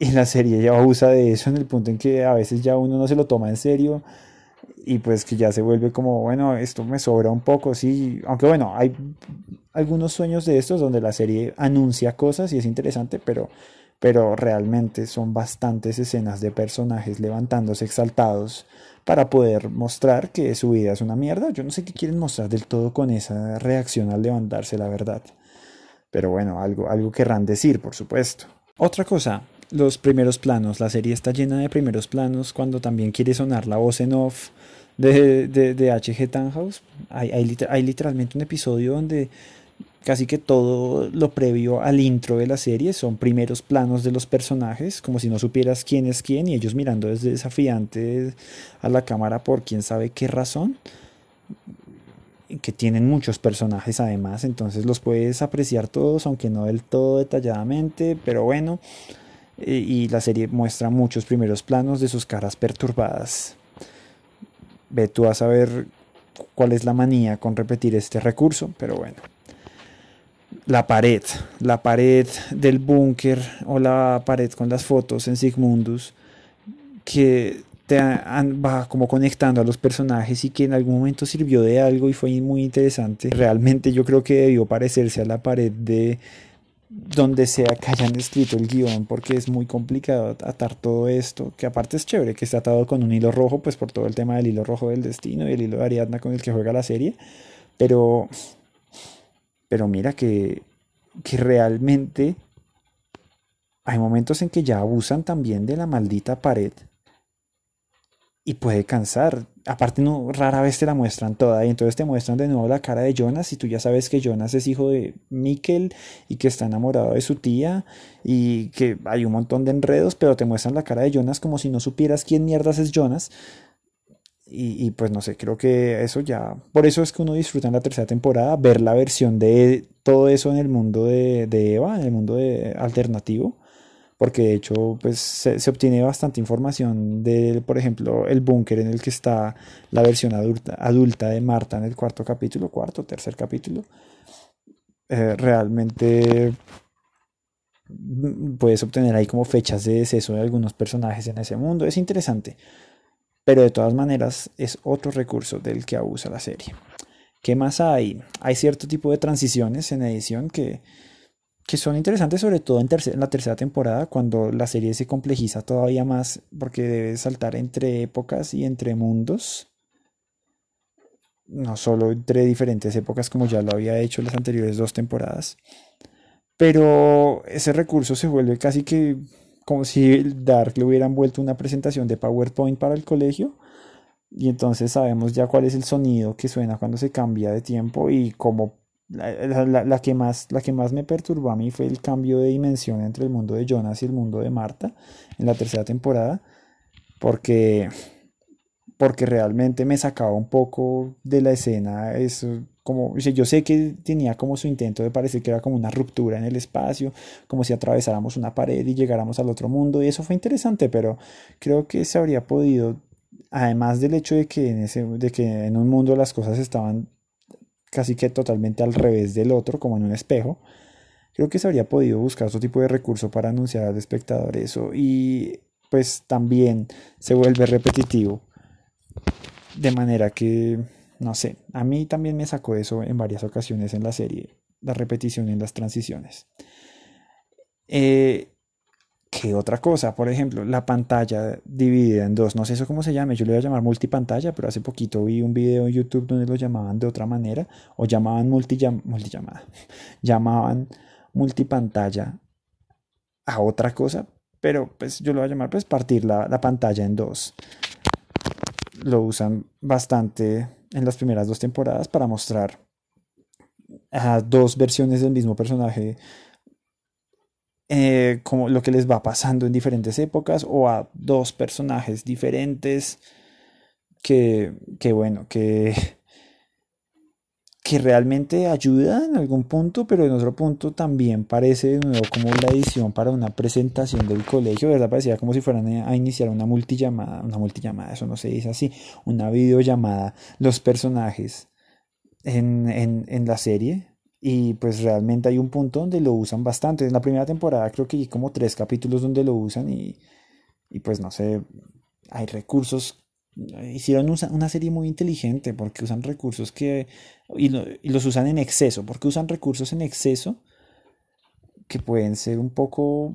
y la serie ya abusa de eso en el punto en que a veces ya uno no se lo toma en serio y pues que ya se vuelve como, bueno, esto me sobra un poco, sí, aunque bueno, hay algunos sueños de estos donde la serie anuncia cosas y es interesante, pero pero realmente son bastantes escenas de personajes levantándose exaltados para poder mostrar que su vida es una mierda. Yo no sé qué quieren mostrar del todo con esa reacción al levantarse, la verdad. Pero bueno, algo, algo querrán decir, por supuesto. Otra cosa, los primeros planos. La serie está llena de primeros planos cuando también quiere sonar la voz en off de, de, de H.G. Tannhaus. Hay, hay, hay literalmente un episodio donde casi que todo lo previo al intro de la serie son primeros planos de los personajes, como si no supieras quién es quién y ellos mirando desde desafiante a la cámara por quién sabe qué razón, que tienen muchos personajes además, entonces los puedes apreciar todos, aunque no del todo detalladamente, pero bueno, y la serie muestra muchos primeros planos de sus caras perturbadas. Ve tú a saber cuál es la manía con repetir este recurso, pero bueno la pared, la pared del búnker o la pared con las fotos en Sigmundus que te va como conectando a los personajes y que en algún momento sirvió de algo y fue muy interesante. Realmente yo creo que debió parecerse a la pared de donde sea que hayan escrito el guion porque es muy complicado atar todo esto, que aparte es chévere que está atado con un hilo rojo, pues por todo el tema del hilo rojo del destino y el hilo de Ariadna con el que juega la serie, pero pero mira que, que realmente hay momentos en que ya abusan también de la maldita pared. Y puede cansar. Aparte, no, rara vez te la muestran toda y entonces te muestran de nuevo la cara de Jonas y tú ya sabes que Jonas es hijo de Mikkel y que está enamorado de su tía y que hay un montón de enredos, pero te muestran la cara de Jonas como si no supieras quién mierdas es Jonas. Y, pues no sé, creo que eso ya, por eso es que uno disfruta en la tercera temporada ver la versión de todo eso en el mundo de, de Eva, en el mundo de alternativo porque de hecho pues se, obtiene bastante información de, por ejemplo, el búnker en el que está la versión adulta, de Marta en el cuarto capítulo, cuarto, tercer capítulo. Eh, realmente puedes obtener ahí como fechas de deceso de algunos personajes en ese mundo. Es interesante, pero de todas maneras es otro recurso del que abusa la serie. ¿Qué más hay? Hay cierto tipo de transiciones en edición que que son interesantes sobre todo en, la tercera temporada cuando la serie se complejiza todavía más porque debe saltar entre épocas y entre mundos. No solo entre diferentes épocas como ya lo había hecho las anteriores dos temporadas. Pero ese recurso se vuelve casi que como si Dark le hubieran vuelto una presentación de PowerPoint para el colegio. Y entonces sabemos ya cuál es el sonido que suena cuando se cambia de tiempo y cómo la, que más, la que más me perturbó a mí fue el cambio de dimensión entre el mundo de Jonas y el mundo de Marta en la tercera temporada, porque, porque realmente me sacaba un poco de la escena. Eso, como, yo sé que tenía como su intento de parecer que era como una ruptura en el espacio, como si atravesáramos una pared y llegáramos al otro mundo, y eso fue interesante, pero creo que se habría podido, además del hecho de que en, ese, de que en un mundo las cosas estaban casi que totalmente al revés del otro, como en un espejo, creo que se habría podido buscar otro tipo de recurso para anunciar al espectador eso y pues también se vuelve repetitivo de manera que no sé, a mí también me sacó eso en varias ocasiones en la serie, la repetición en las transiciones. Eh, ¿Qué otra cosa? Por ejemplo, la pantalla dividida en dos. No sé eso cómo se llama. Yo le voy a llamar multipantalla, pero hace poquito vi un video en YouTube donde lo llamaban de otra manera. O llamaban multillamada. <laughs> llamaban multipantalla a otra cosa. Pero pues yo lo voy a llamar pues partir la, la pantalla en dos. Lo usan bastante en las primeras dos temporadas para mostrar a dos versiones del mismo personaje eh, como lo que les va pasando en diferentes épocas o a dos personajes diferentes que, que bueno, que, <laughs> que realmente ayuda en algún punto, pero en otro punto también parece de nuevo como la edición para una presentación del colegio, ¿verdad? Parecía como si fueran a iniciar una multillamada, una multillamada, eso no se dice así, una videollamada, los personajes en, en, en la serie, y pues realmente hay un punto donde lo usan bastante. En la primera temporada creo que hay como tres capítulos donde lo usan y, y pues no sé, hay recursos. Hicieron una serie muy inteligente porque usan recursos que... Y, y los usan en exceso, porque usan recursos en exceso que pueden ser un poco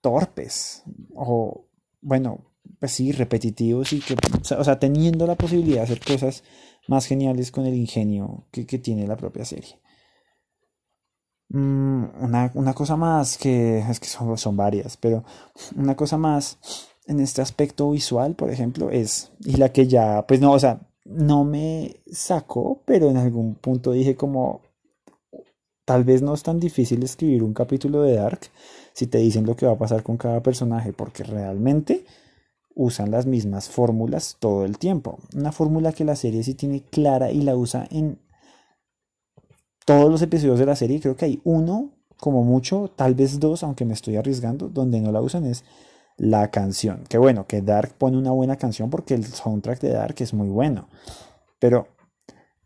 torpes o bueno, pues sí, repetitivos y que, o sea, teniendo la posibilidad de hacer cosas más geniales con el ingenio que, tiene la propia serie. Mm, una, cosa más que es que son, son varias, pero una cosa más en este aspecto visual, por ejemplo, es, y la que ya, pues no, o sea, no me sacó, pero en algún punto dije como, tal vez no es tan difícil escribir un capítulo de Dark si te dicen lo que va a pasar con cada personaje, porque realmente usan las mismas fórmulas todo el tiempo. Una fórmula que la serie sí tiene clara y la usa en todos los episodios de la serie. Creo que hay uno, como mucho, tal vez dos, aunque me estoy arriesgando, donde no la usan es la canción. Que bueno, que Dark pone una buena canción porque el soundtrack de Dark es muy bueno. Pero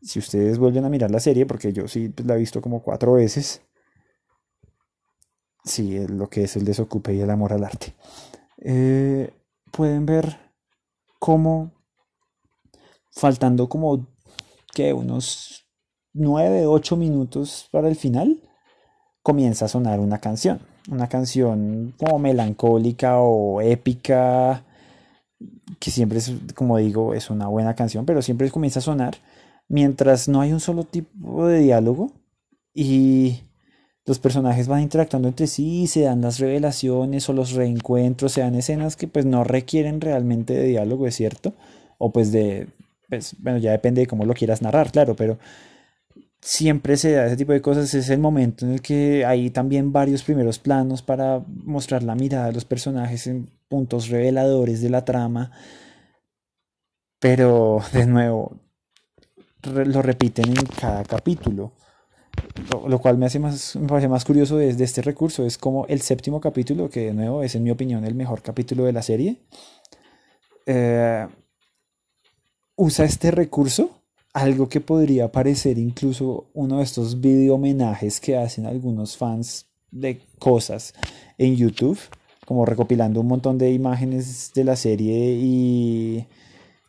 si ustedes vuelven a mirar la serie, porque yo sí pues, la he visto como cuatro veces, sí, lo que es el desocupe y el amor al arte. Eh, pueden ver cómo faltando como que unos 9, 8 minutos para el final, comienza a sonar una canción. Una canción como melancólica o épica, que siempre es, como digo, es una buena canción, pero siempre comienza a sonar mientras no hay un solo tipo de diálogo y los personajes van interactuando entre sí, se dan las revelaciones o los reencuentros, se dan escenas que pues no requieren realmente de diálogo, es cierto, o pues de, pues, bueno, ya depende de cómo lo quieras narrar, claro, pero siempre se da ese tipo de cosas, es el momento en el que hay también varios primeros planos para mostrar la mirada de los personajes en puntos reveladores de la trama, pero de nuevo, lo repiten en cada capítulo. Lo, cual me hace más, me parece más curioso de, de este recurso. Es como el séptimo capítulo, que de nuevo es en mi opinión el mejor capítulo de la serie, eh, usa este recurso algo que podría parecer incluso uno de estos video homenajes que hacen algunos fans de cosas en YouTube, como recopilando un montón de imágenes de la serie y,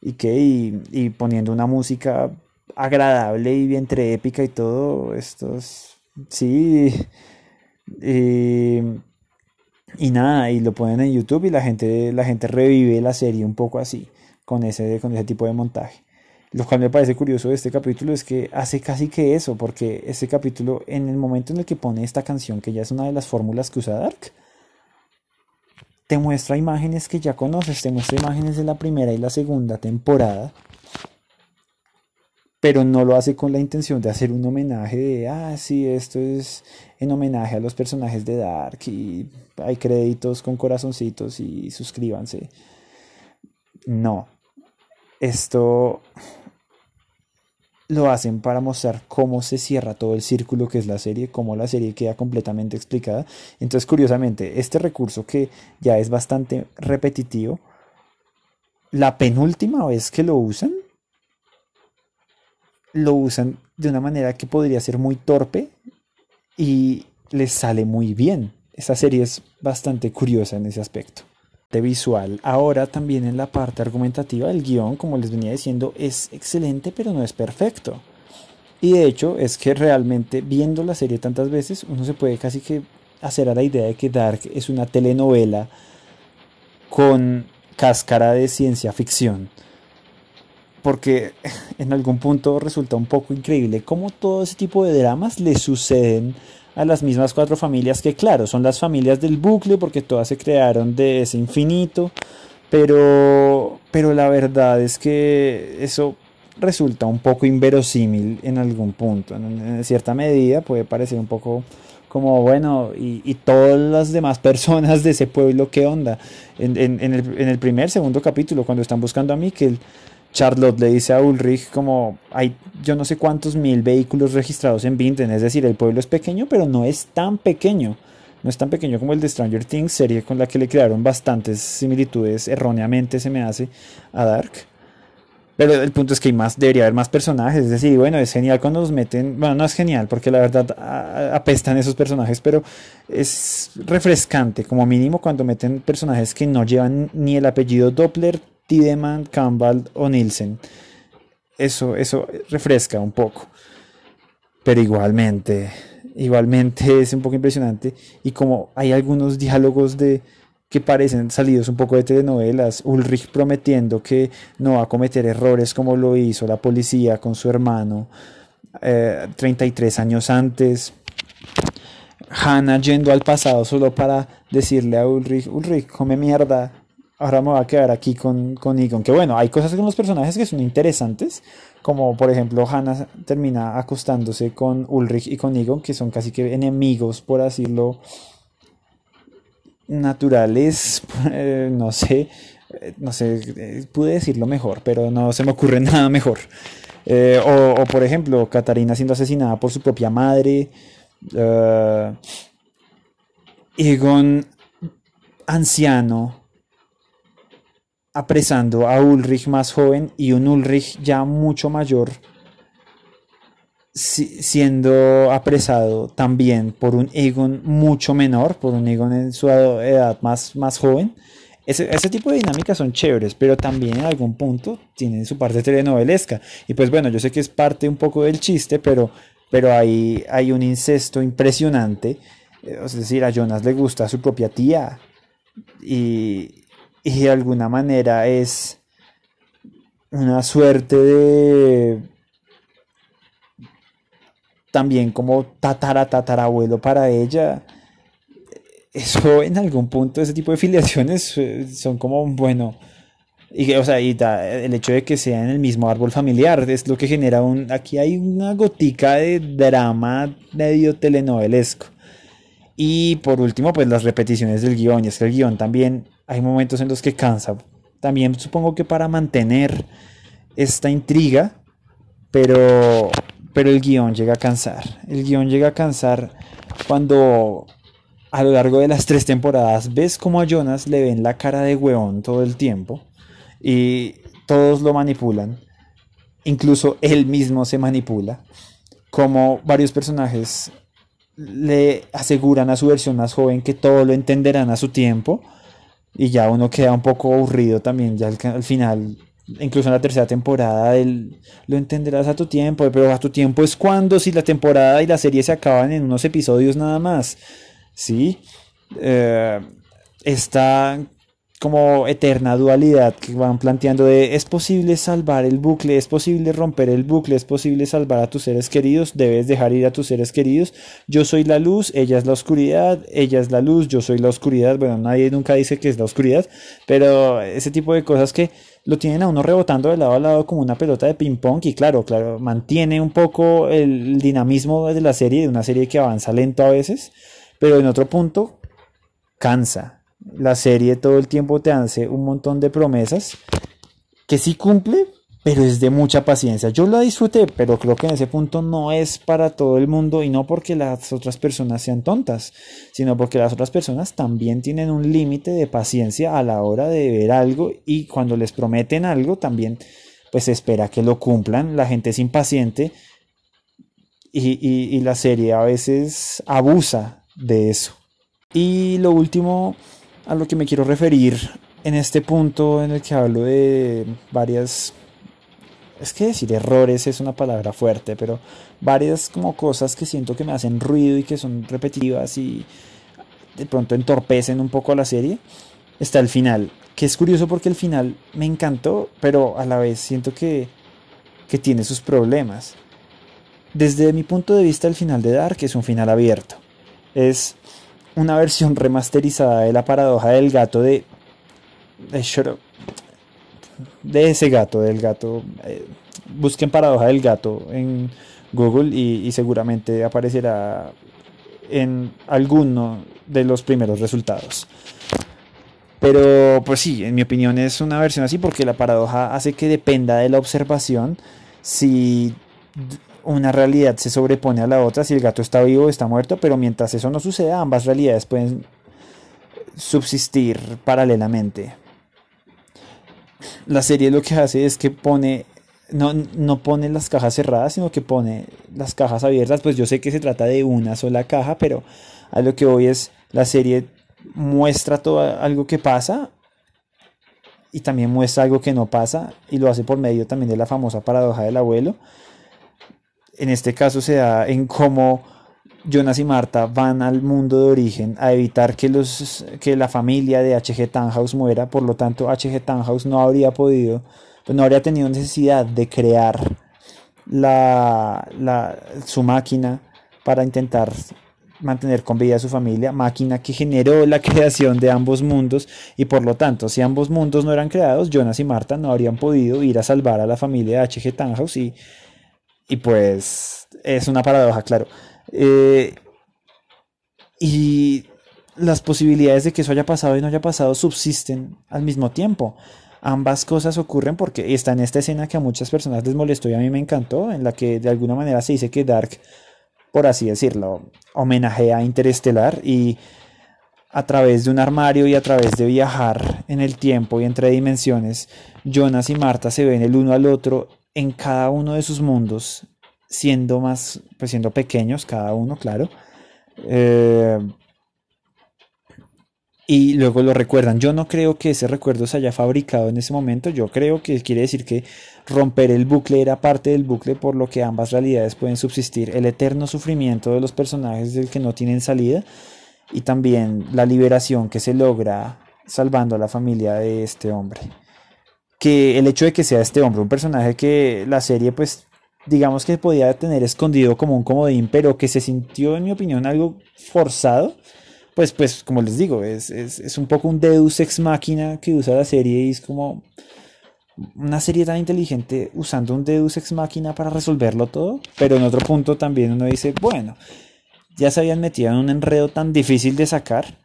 y, y, poniendo una música agradable y entre épica y todo. Estos, sí. Y, nada, y lo ponen en YouTube y la gente, la gente revive la serie un poco así, con ese, con ese tipo de montaje. Lo cual me parece curioso de este capítulo es que hace casi que eso, porque este capítulo, en el momento en el que pone esta canción, que ya es una de las fórmulas que usa Dark, te muestra imágenes que ya conoces, te muestra imágenes de la primera y la segunda temporada, pero no lo hace con la intención de hacer un homenaje de, ah, sí, esto es en homenaje a los personajes de Dark y hay créditos con corazoncitos y suscríbanse. No, esto lo hacen para mostrar cómo se cierra todo el círculo que es la serie, cómo la serie queda completamente explicada. Entonces, curiosamente, este recurso que ya es bastante repetitivo, la penúltima vez que lo usan, lo usan de una manera que podría ser muy torpe y les sale muy bien. Esa serie es bastante curiosa en ese aspecto visual. Ahora también en la parte argumentativa el guion, como les venía diciendo, es excelente pero no es perfecto. Y de hecho es que realmente viendo la serie tantas veces uno se puede casi que hacer a la idea de que Dark es una telenovela con cáscara de ciencia ficción. Porque <laughs> en algún punto resulta un poco increíble cómo todo ese tipo de dramas le suceden a las mismas cuatro familias que claro, son las familias del bucle porque todas se crearon de ese infinito, pero, pero la verdad es que eso resulta un poco inverosímil en algún punto, en, cierta medida puede parecer un poco como bueno, y, todas las demás personas de ese pueblo, ¿qué onda? En, en, el, en el primer, segundo capítulo, cuando están buscando a Mikkel, Charlotte le dice a Ulrich como hay yo no sé cuántos mil vehículos registrados en Vinten, es decir, el pueblo es pequeño, pero no es tan pequeño. No es tan pequeño como el de Stranger Things, serie con la que le crearon bastantes similitudes erróneamente, se me hace, a Dark. Pero el punto es que hay más, debería haber más personajes. Es decir, bueno, es genial cuando los meten. Bueno, no es genial porque la verdad apestan esos personajes, pero es refrescante, como mínimo, cuando meten personajes que no llevan ni el apellido Doppler, Tiedemann, Campbell o Nielsen. Eso, eso refresca un poco. Pero igualmente, igualmente es un poco impresionante. Y como hay algunos diálogos de que parecen salidos un poco de telenovelas, Ulrich prometiendo que no va a cometer errores como lo hizo la policía con su hermano 33 eh, años antes. Hannah yendo al pasado solo para decirle a Ulrich, Ulrich, come mierda, ahora me voy a quedar aquí con, con Egon. Que bueno, hay cosas con los personajes que son interesantes, como por ejemplo Hannah termina acostándose con Ulrich y con Egon, que son casi que enemigos, por decirlo, naturales, <laughs> eh, no sé, eh, no sé, eh, pude decirlo mejor, pero no se me ocurre <laughs> nada mejor. o, por ejemplo, Katarina siendo asesinada por su propia madre. Egon anciano apresando a Ulrich más joven y un Ulrich ya mucho mayor siendo apresado también por un Egon mucho menor, por un Egon en su edad más, más joven. Ese, tipo de dinámicas son chéveres, pero también en algún punto tienen su parte telenovelesca. Y pues bueno, yo sé que es parte un poco del chiste, pero, pero hay, hay un incesto impresionante. Eh, es decir, a Jonas le gusta su propia tía. Y, y de alguna manera es una suerte de también como tatara tatarabuelo para ella. Eso en algún punto, ese tipo de filiaciones eh, son como, bueno, y, o sea, y el hecho de que sea en el mismo árbol familiar es lo que genera un... Aquí hay una gotica de drama medio telenovelesco. Y por último, pues las repeticiones del guion. Y es que el guion también hay momentos en los que cansa. También supongo que para mantener esta intriga, pero, pero el guion llega a cansar. El guion llega a cansar cuando a lo largo de las tres temporadas ves como a Jonas le ven la cara de hueón todo el tiempo y todos lo manipulan. Incluso él mismo se manipula. Como varios personajes le aseguran a su versión más joven que todo lo entenderán a su tiempo y ya uno queda un poco aburrido también ya al, final incluso en la tercera temporada él, lo entenderás a tu tiempo pero a tu tiempo es cuando si la temporada y la serie se acaban en unos episodios nada más sí eh, está como eterna dualidad que van planteando de es posible salvar el bucle, es posible romper el bucle, es posible salvar a tus seres queridos, debes dejar ir a tus seres queridos, yo soy la luz, ella es la oscuridad, ella es la luz, yo soy la oscuridad, bueno, nadie nunca dice que es la oscuridad, pero ese tipo de cosas que lo tienen a uno rebotando de lado a lado como una pelota de ping pong y claro, claro, mantiene un poco el dinamismo de la serie, de una serie que avanza lento a veces, pero en otro punto cansa, la serie todo el tiempo te hace un montón de promesas que sí cumple, pero es de mucha paciencia. Yo la disfruté, pero creo que en ese punto no es para todo el mundo y no porque las otras personas sean tontas, sino porque las otras personas también tienen un límite de paciencia a la hora de ver algo y cuando les prometen algo también pues espera que lo cumplan. La gente es impaciente y, y la serie a veces abusa de eso. Y lo último a lo que me quiero referir en este punto en el que hablo de varias es que decir errores es una palabra fuerte, pero varias como cosas que siento que me hacen ruido y que son repetitivas y de pronto entorpecen un poco la serie, está el final, que es curioso porque el final me encantó, pero a la vez siento que, que tiene sus problemas. Desde mi punto de vista el final de Dark es un final abierto. Es una versión remasterizada de la paradoja del gato de, de, ese gato, del gato. Eh, busquen paradoja del gato en Google y, seguramente aparecerá en alguno de los primeros resultados. Pero pues sí, en mi opinión es una versión así porque la paradoja hace que dependa de la observación si una realidad se sobrepone a la otra, si el gato está vivo o está muerto, pero mientras eso no suceda, ambas realidades pueden subsistir paralelamente. La serie lo que hace es que pone, no, no pone las cajas cerradas, sino que pone las cajas abiertas, pues yo sé que se trata de una sola caja, pero a lo que hoy es, la serie muestra todo algo que pasa y también muestra algo que no pasa y lo hace por medio también de la famosa paradoja del abuelo en este caso se da en cómo Jonas y Marta van al mundo de origen a evitar que, los, que la familia de H.G. Tannhaus muera, por lo tanto H.G. Tannhaus no habría podido, pues no habría tenido necesidad de crear la, la, su máquina para intentar mantener con vida a su familia, máquina que generó la creación de ambos mundos y por lo tanto, si ambos mundos no eran creados, Jonas y Marta no habrían podido ir a salvar a la familia de H.G. Tannhaus y y pues es una paradoja, claro. Eh, y las posibilidades de que eso haya pasado y no haya pasado subsisten al mismo tiempo. Ambas cosas ocurren porque está en esta escena que a muchas personas les molestó y a mí me encantó, en la que de alguna manera se dice que Dark, por así decirlo, homenajea a Interestelar y a través de un armario y a través de viajar en el tiempo y entre dimensiones, Jonas y Marta se ven el uno al otro en cada uno de sus mundos, siendo más, pues siendo pequeños cada uno, claro. Eh, y luego lo recuerdan. Yo no creo que ese recuerdo se haya fabricado en ese momento. Yo creo que quiere decir que romper el bucle era parte del bucle por lo que ambas realidades pueden subsistir. El eterno sufrimiento de los personajes del que no tienen salida y también la liberación que se logra salvando a la familia de este hombre que el hecho de que sea este hombre, un personaje que la serie pues digamos que podía tener escondido como un comodín, pero que se sintió, en mi opinión, algo forzado, pues, pues como les digo, es, es, es un poco un deus ex máquina que usa la serie y es como una serie tan inteligente usando un deus ex máquina para resolverlo todo, pero en otro punto también uno dice, bueno, ya se habían metido en un enredo tan difícil de sacar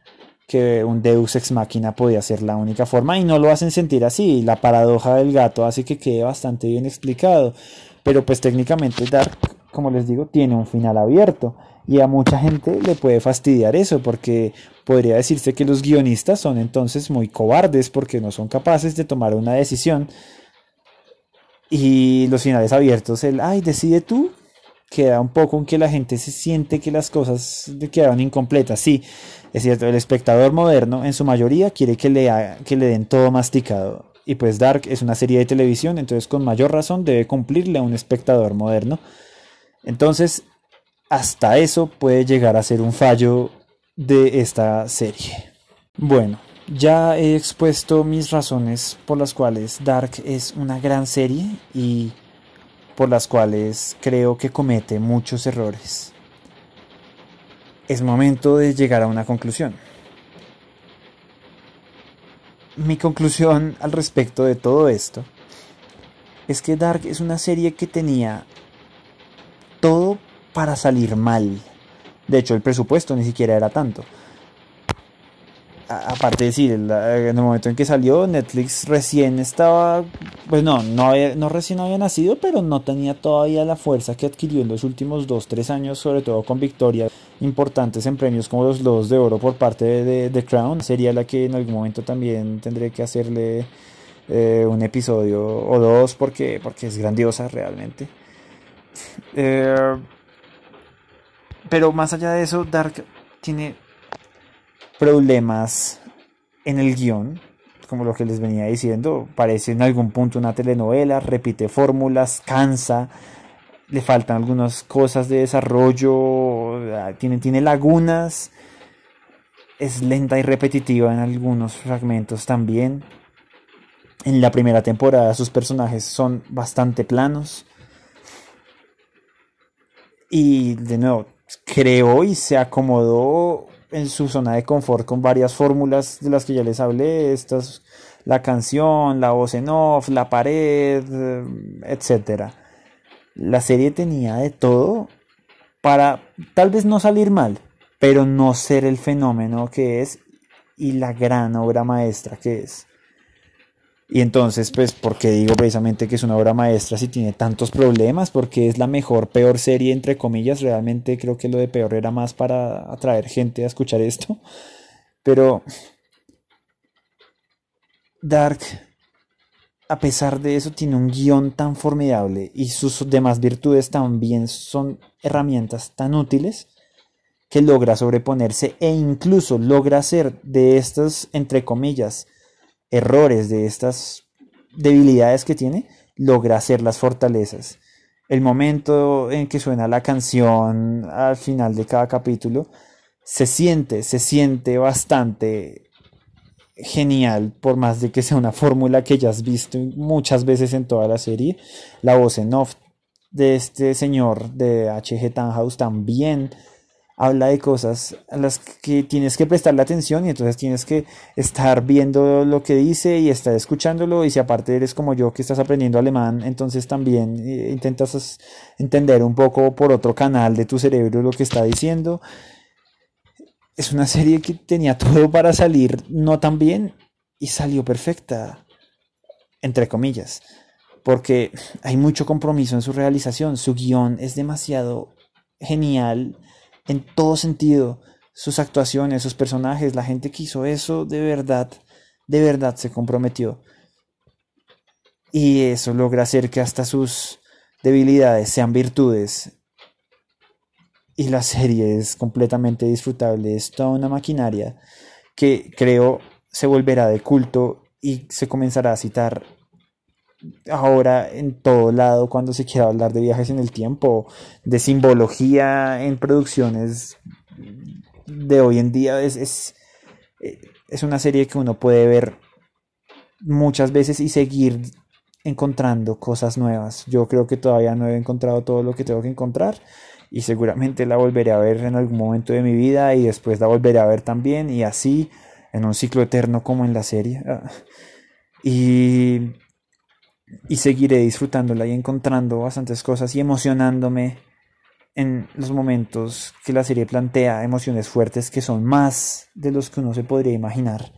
que un deus ex máquina podía ser la única forma y no lo hacen sentir así, la paradoja del gato hace que quede bastante bien explicado, pero pues técnicamente Dark, como les digo, tiene un final abierto y a mucha gente le puede fastidiar eso porque podría decirse que los guionistas son entonces muy cobardes porque no son capaces de tomar una decisión. Y los finales abiertos, el, ay, decide tú, queda un poco en que la gente se siente que las cosas quedaron incompletas. Sí, es cierto, el espectador moderno en su mayoría quiere que le, que le den todo masticado. Y pues Dark es una serie de televisión, entonces con mayor razón debe cumplirle a un espectador moderno. Entonces, hasta eso puede llegar a ser un fallo de esta serie. Bueno, ya he expuesto mis razones por las cuales Dark es una gran serie y por las cuales creo que comete muchos errores. Es momento de llegar a una conclusión. Mi conclusión al respecto de todo esto es que Dark es una serie que tenía todo para salir mal. De hecho, el presupuesto ni siquiera era tanto aparte de decir, en el momento en que salió, Netflix recién estaba, pues no, no, no recién había nacido, pero no tenía todavía la fuerza que adquirió en los últimos 2-3 años, sobre todo con victorias importantes en premios como los Lobos de Oro por parte de The Crown. Sería la que en algún momento también tendré que hacerle eh, un episodio o dos porque, porque es grandiosa realmente. Eh, pero más allá de eso, Dark tiene problemas en el guion, como lo que les venía diciendo, parece en algún punto una telenovela, repite fórmulas, cansa, le faltan algunas cosas de desarrollo, tiene, tiene lagunas, es lenta y repetitiva en algunos fragmentos también. En la primera temporada sus personajes son bastante planos. Y de nuevo, creó y se acomodó en su zona de confort con varias fórmulas de las que ya les hablé, estas, la canción, la voz en off, la pared, etc. La serie tenía de todo para tal vez no salir mal, pero no ser el fenómeno que es y la gran obra maestra que es. Y entonces, pues, ¿por qué digo precisamente que es una obra maestra si tiene tantos problemas? Porque es la mejor, peor serie, entre comillas. Realmente creo que lo de peor era más para atraer gente a escuchar esto. Pero Dark, a pesar de eso, tiene un guion tan formidable y sus demás virtudes también son herramientas tan útiles que logra sobreponerse e incluso logra hacer de estas, entre comillas, errores, de estas debilidades que tiene, logra hacer las fortalezas. El momento en que suena la canción al final de cada capítulo, se siente, se siente bastante genial, por más de que sea una fórmula que ya has visto muchas veces en toda la serie. La voz en off de este señor de H.G. Tannhaus también habla de cosas a las que tienes que prestarle atención y entonces tienes que estar viendo lo que dice y estar escuchándolo y si aparte eres como yo que estás aprendiendo alemán, entonces también eh, intentas entender un poco por otro canal de tu cerebro lo que está diciendo. Es una serie que tenía todo para salir no tan bien y salió perfecta, entre comillas, porque hay mucho compromiso en su realización, su guion es demasiado genial en todo sentido. Sus actuaciones, sus personajes, la gente que hizo eso de verdad, de verdad se comprometió. Y eso logra hacer que hasta sus debilidades sean virtudes. Y la serie es completamente disfrutable, es toda una maquinaria que creo se volverá de culto y se comenzará a citar ahora en todo lado cuando se quiera hablar de viajes en el tiempo, de simbología en producciones de hoy en día. Es, es, es una serie que uno puede ver muchas veces y seguir encontrando cosas nuevas. Yo creo que todavía no he encontrado todo lo que tengo que encontrar y seguramente la volveré a ver en algún momento de mi vida y después la volveré a ver también y así en un ciclo eterno como en la serie. Ah. Y, y seguiré disfrutándola y encontrando bastantes cosas y emocionándome en los momentos que la serie plantea emociones fuertes que son más de los que uno se podría imaginar.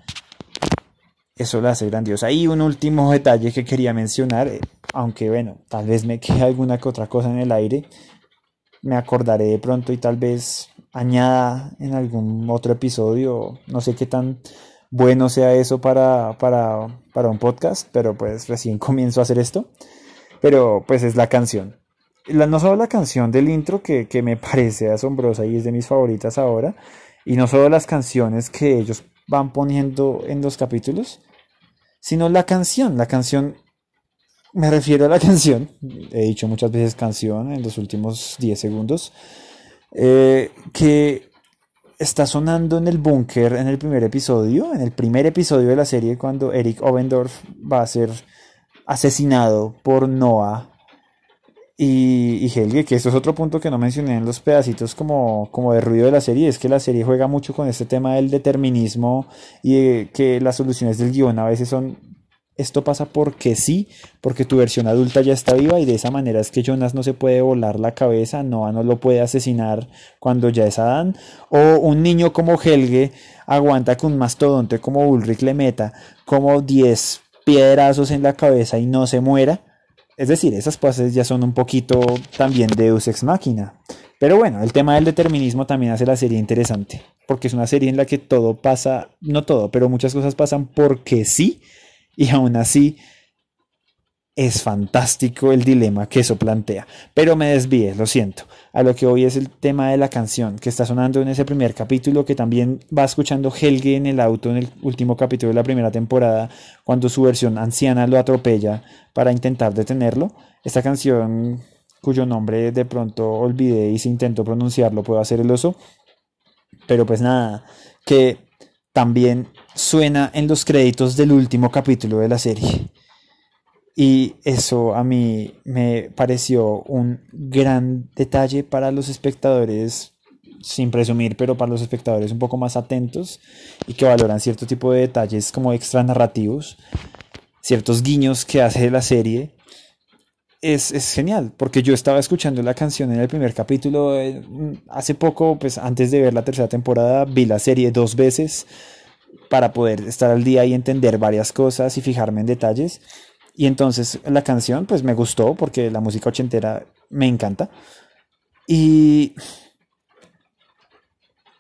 Eso la hace grandiosa. Y un último detalle que quería mencionar, eh, aunque bueno, tal vez me quede alguna que otra cosa en el aire, me acordaré de pronto y tal vez añada en algún otro episodio, no sé qué tan bueno sea eso para, para, para un podcast, pero pues recién <laughs> comienzo a hacer esto, pero pues es la canción. La, no solo la canción del intro que, que me <laughs> parece asombrosa y es de mis favoritas ahora, y no solo las canciones que ellos van poniendo en los capítulos, sino la canción. La canción, me refiero a la <laughs> canción, he dicho muchas veces canción en los últimos 10 segundos, eh, que está sonando en el búnker en el primer episodio, en el primer episodio de la serie, cuando Eric Obendorf va a ser asesinado por Noah y, y, Helge, que esto es otro punto que no mencioné en los pedacitos como, como de ruido de la serie, es que la serie juega mucho con este tema del determinismo y que las soluciones del guion a veces son, esto pasa porque sí, porque tu versión adulta ya está viva y de esa manera es que Jonas no se puede volar la cabeza, Noah no lo puede asesinar cuando ya es Adán, o un niño como Helge aguanta con un mastodonte como Ulrich le meta como 10 piedrazos en la cabeza y no se muera es decir, esas cosas ya son un poquito también Deus ex machina. Pero bueno, el tema del determinismo también hace la serie interesante, porque es una serie en la que todo pasa, no todo, pero muchas cosas pasan porque sí, y aún así es fantástico el dilema que eso plantea. Pero me desvíe, lo siento. A lo que hoy es el tema de la canción que está sonando en ese primer capítulo, que también va escuchando Helge en el auto en el último capítulo de la primera temporada, cuando su versión anciana lo atropella para intentar detenerlo. Esta canción, cuyo nombre de pronto olvidé y si intento pronunciarlo puedo hacer el oso. Pero pues nada, que también suena en los créditos del último capítulo de la serie. Y eso a mí me pareció un gran detalle para los espectadores, sin presumir, pero para los espectadores un poco más atentos y que valoran cierto tipo de detalles como extra narrativos, ciertos guiños que hace la serie. Es, es, genial, porque yo estaba escuchando la canción en el primer capítulo eh, hace poco, pues antes de ver la tercera temporada, vi la serie dos veces para poder estar al día y entender varias cosas y fijarme en detalles. Y entonces la canción pues me gustó porque la música ochentera me encanta. Y,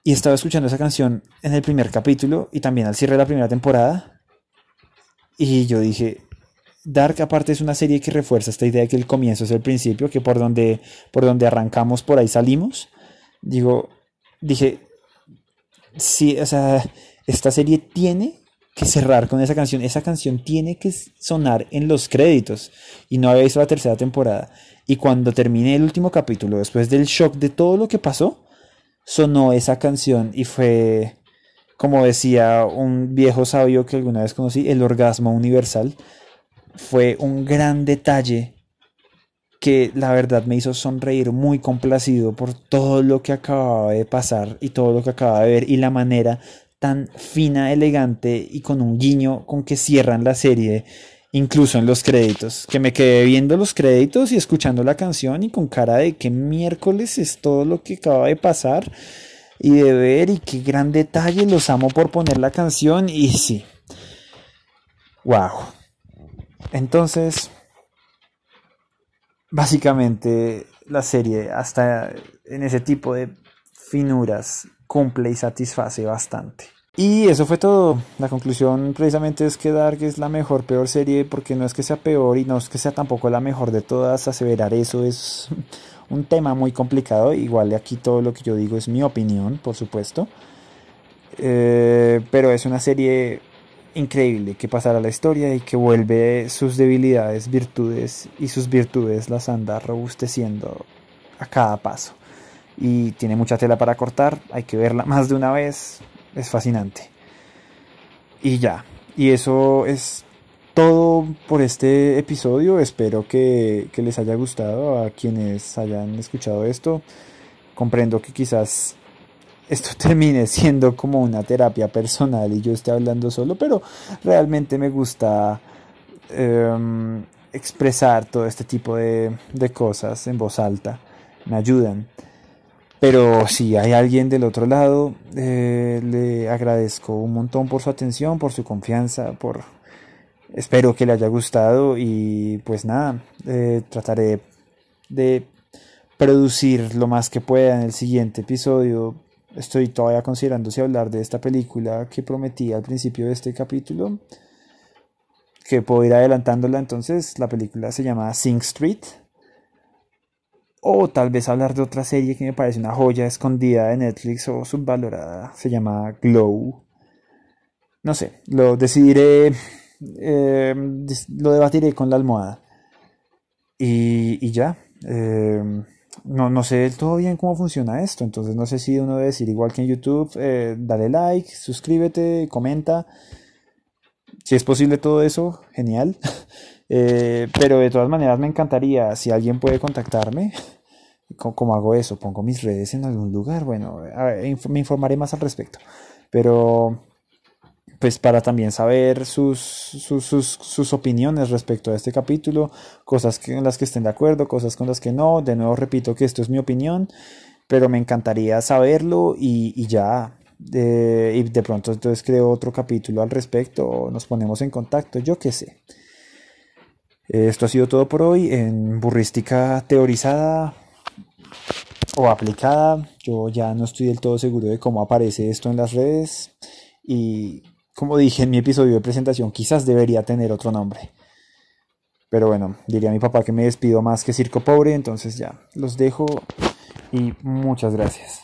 y estaba escuchando esa canción en el primer capítulo y también al cierre de la primera temporada. Y yo dije, Dark aparte es una serie que refuerza esta idea de que el comienzo es el principio, que por donde, por donde arrancamos, por ahí salimos. Digo, dije, sí, o sea, esta serie tiene que cerrar con esa canción. Esa canción tiene que sonar en los créditos. Y no había visto la tercera temporada. Y cuando terminé el último capítulo, después del shock de todo lo que pasó, sonó esa canción y fue, como decía un viejo sabio que alguna vez conocí, el orgasmo universal. Fue un gran detalle que la verdad me hizo sonreír muy complacido por todo lo que acababa de pasar y todo lo que acababa de ver y la manera tan fina, elegante y con un guiño con que cierran la serie, incluso en los créditos, que me quedé viendo los créditos y escuchando la canción y con cara de que miércoles es todo lo que acaba de pasar y de ver y qué gran detalle, los amo por poner la canción y sí, wow. Entonces, básicamente la serie hasta en ese tipo de finuras cumple y satisface bastante. Y eso fue todo. La conclusión precisamente es que Dark es la mejor, peor serie, porque no es que sea peor y no es que sea tampoco la mejor de todas. Aseverar eso es <laughs> un tema muy complicado. Igual aquí todo lo que yo digo es mi opinión, por supuesto. Eh, pero es una serie increíble que pasará a la historia y que vuelve sus debilidades virtudes y sus virtudes las anda robusteciendo a cada paso y tiene mucha tela para cortar, hay que verla más de una vez, es fascinante. Y ya, y eso es todo por este episodio. Espero que, les haya gustado a quienes hayan escuchado esto. Comprendo que quizás esto <laughs> termine siendo como una terapia personal y yo esté hablando solo, pero realmente me gusta em, expresar todo este tipo de, de, cosas en voz alta, me ayudan. Pero si hay alguien del otro lado, eh, le agradezco un montón por su atención, por su confianza, por... Espero que le haya gustado y pues nada, eh, trataré de producir lo más que pueda en el siguiente episodio Estoy todavía considerando si hablar de esta película que prometí al principio de este capítulo, que puedo ir adelantándola. Entonces, la película se llama Sing Street. O tal vez hablar de otra serie que me parece una joya escondida de Netflix o subvalorada. Se llama Glow. No sé, lo decidiré, eh, lo debatiré con la almohada. Y, y ya. Eh, no, no sé del todo bien cómo funciona esto, entonces no sé si uno debe decir igual que en YouTube, eh, dale like, suscríbete, comenta. Si es posible todo eso, genial. <laughs> Eh, pero de todas maneras me encantaría, si alguien puede contactarme, ¿cómo, hago eso? ¿Pongo mis redes en algún lugar? Bueno, me informaré más al respecto. Pero pues para también saber sus, sus, opiniones respecto a este capítulo, cosas con las que estén de acuerdo, cosas con las que no. De nuevo repito que esto es mi opinión, pero me encantaría saberlo y, ya. y de pronto entonces creo otro capítulo al respecto, nos ponemos en contacto, yo qué sé. Esto ha sido todo por hoy en burrística teorizada o aplicada. Yo ya no estoy del todo seguro de cómo aparece esto en las redes y como dije en mi episodio de presentación, quizás debería tener otro nombre. Pero bueno, diría a mi papá que me despido más que circo pobre, entonces ya, los dejo y muchas gracias.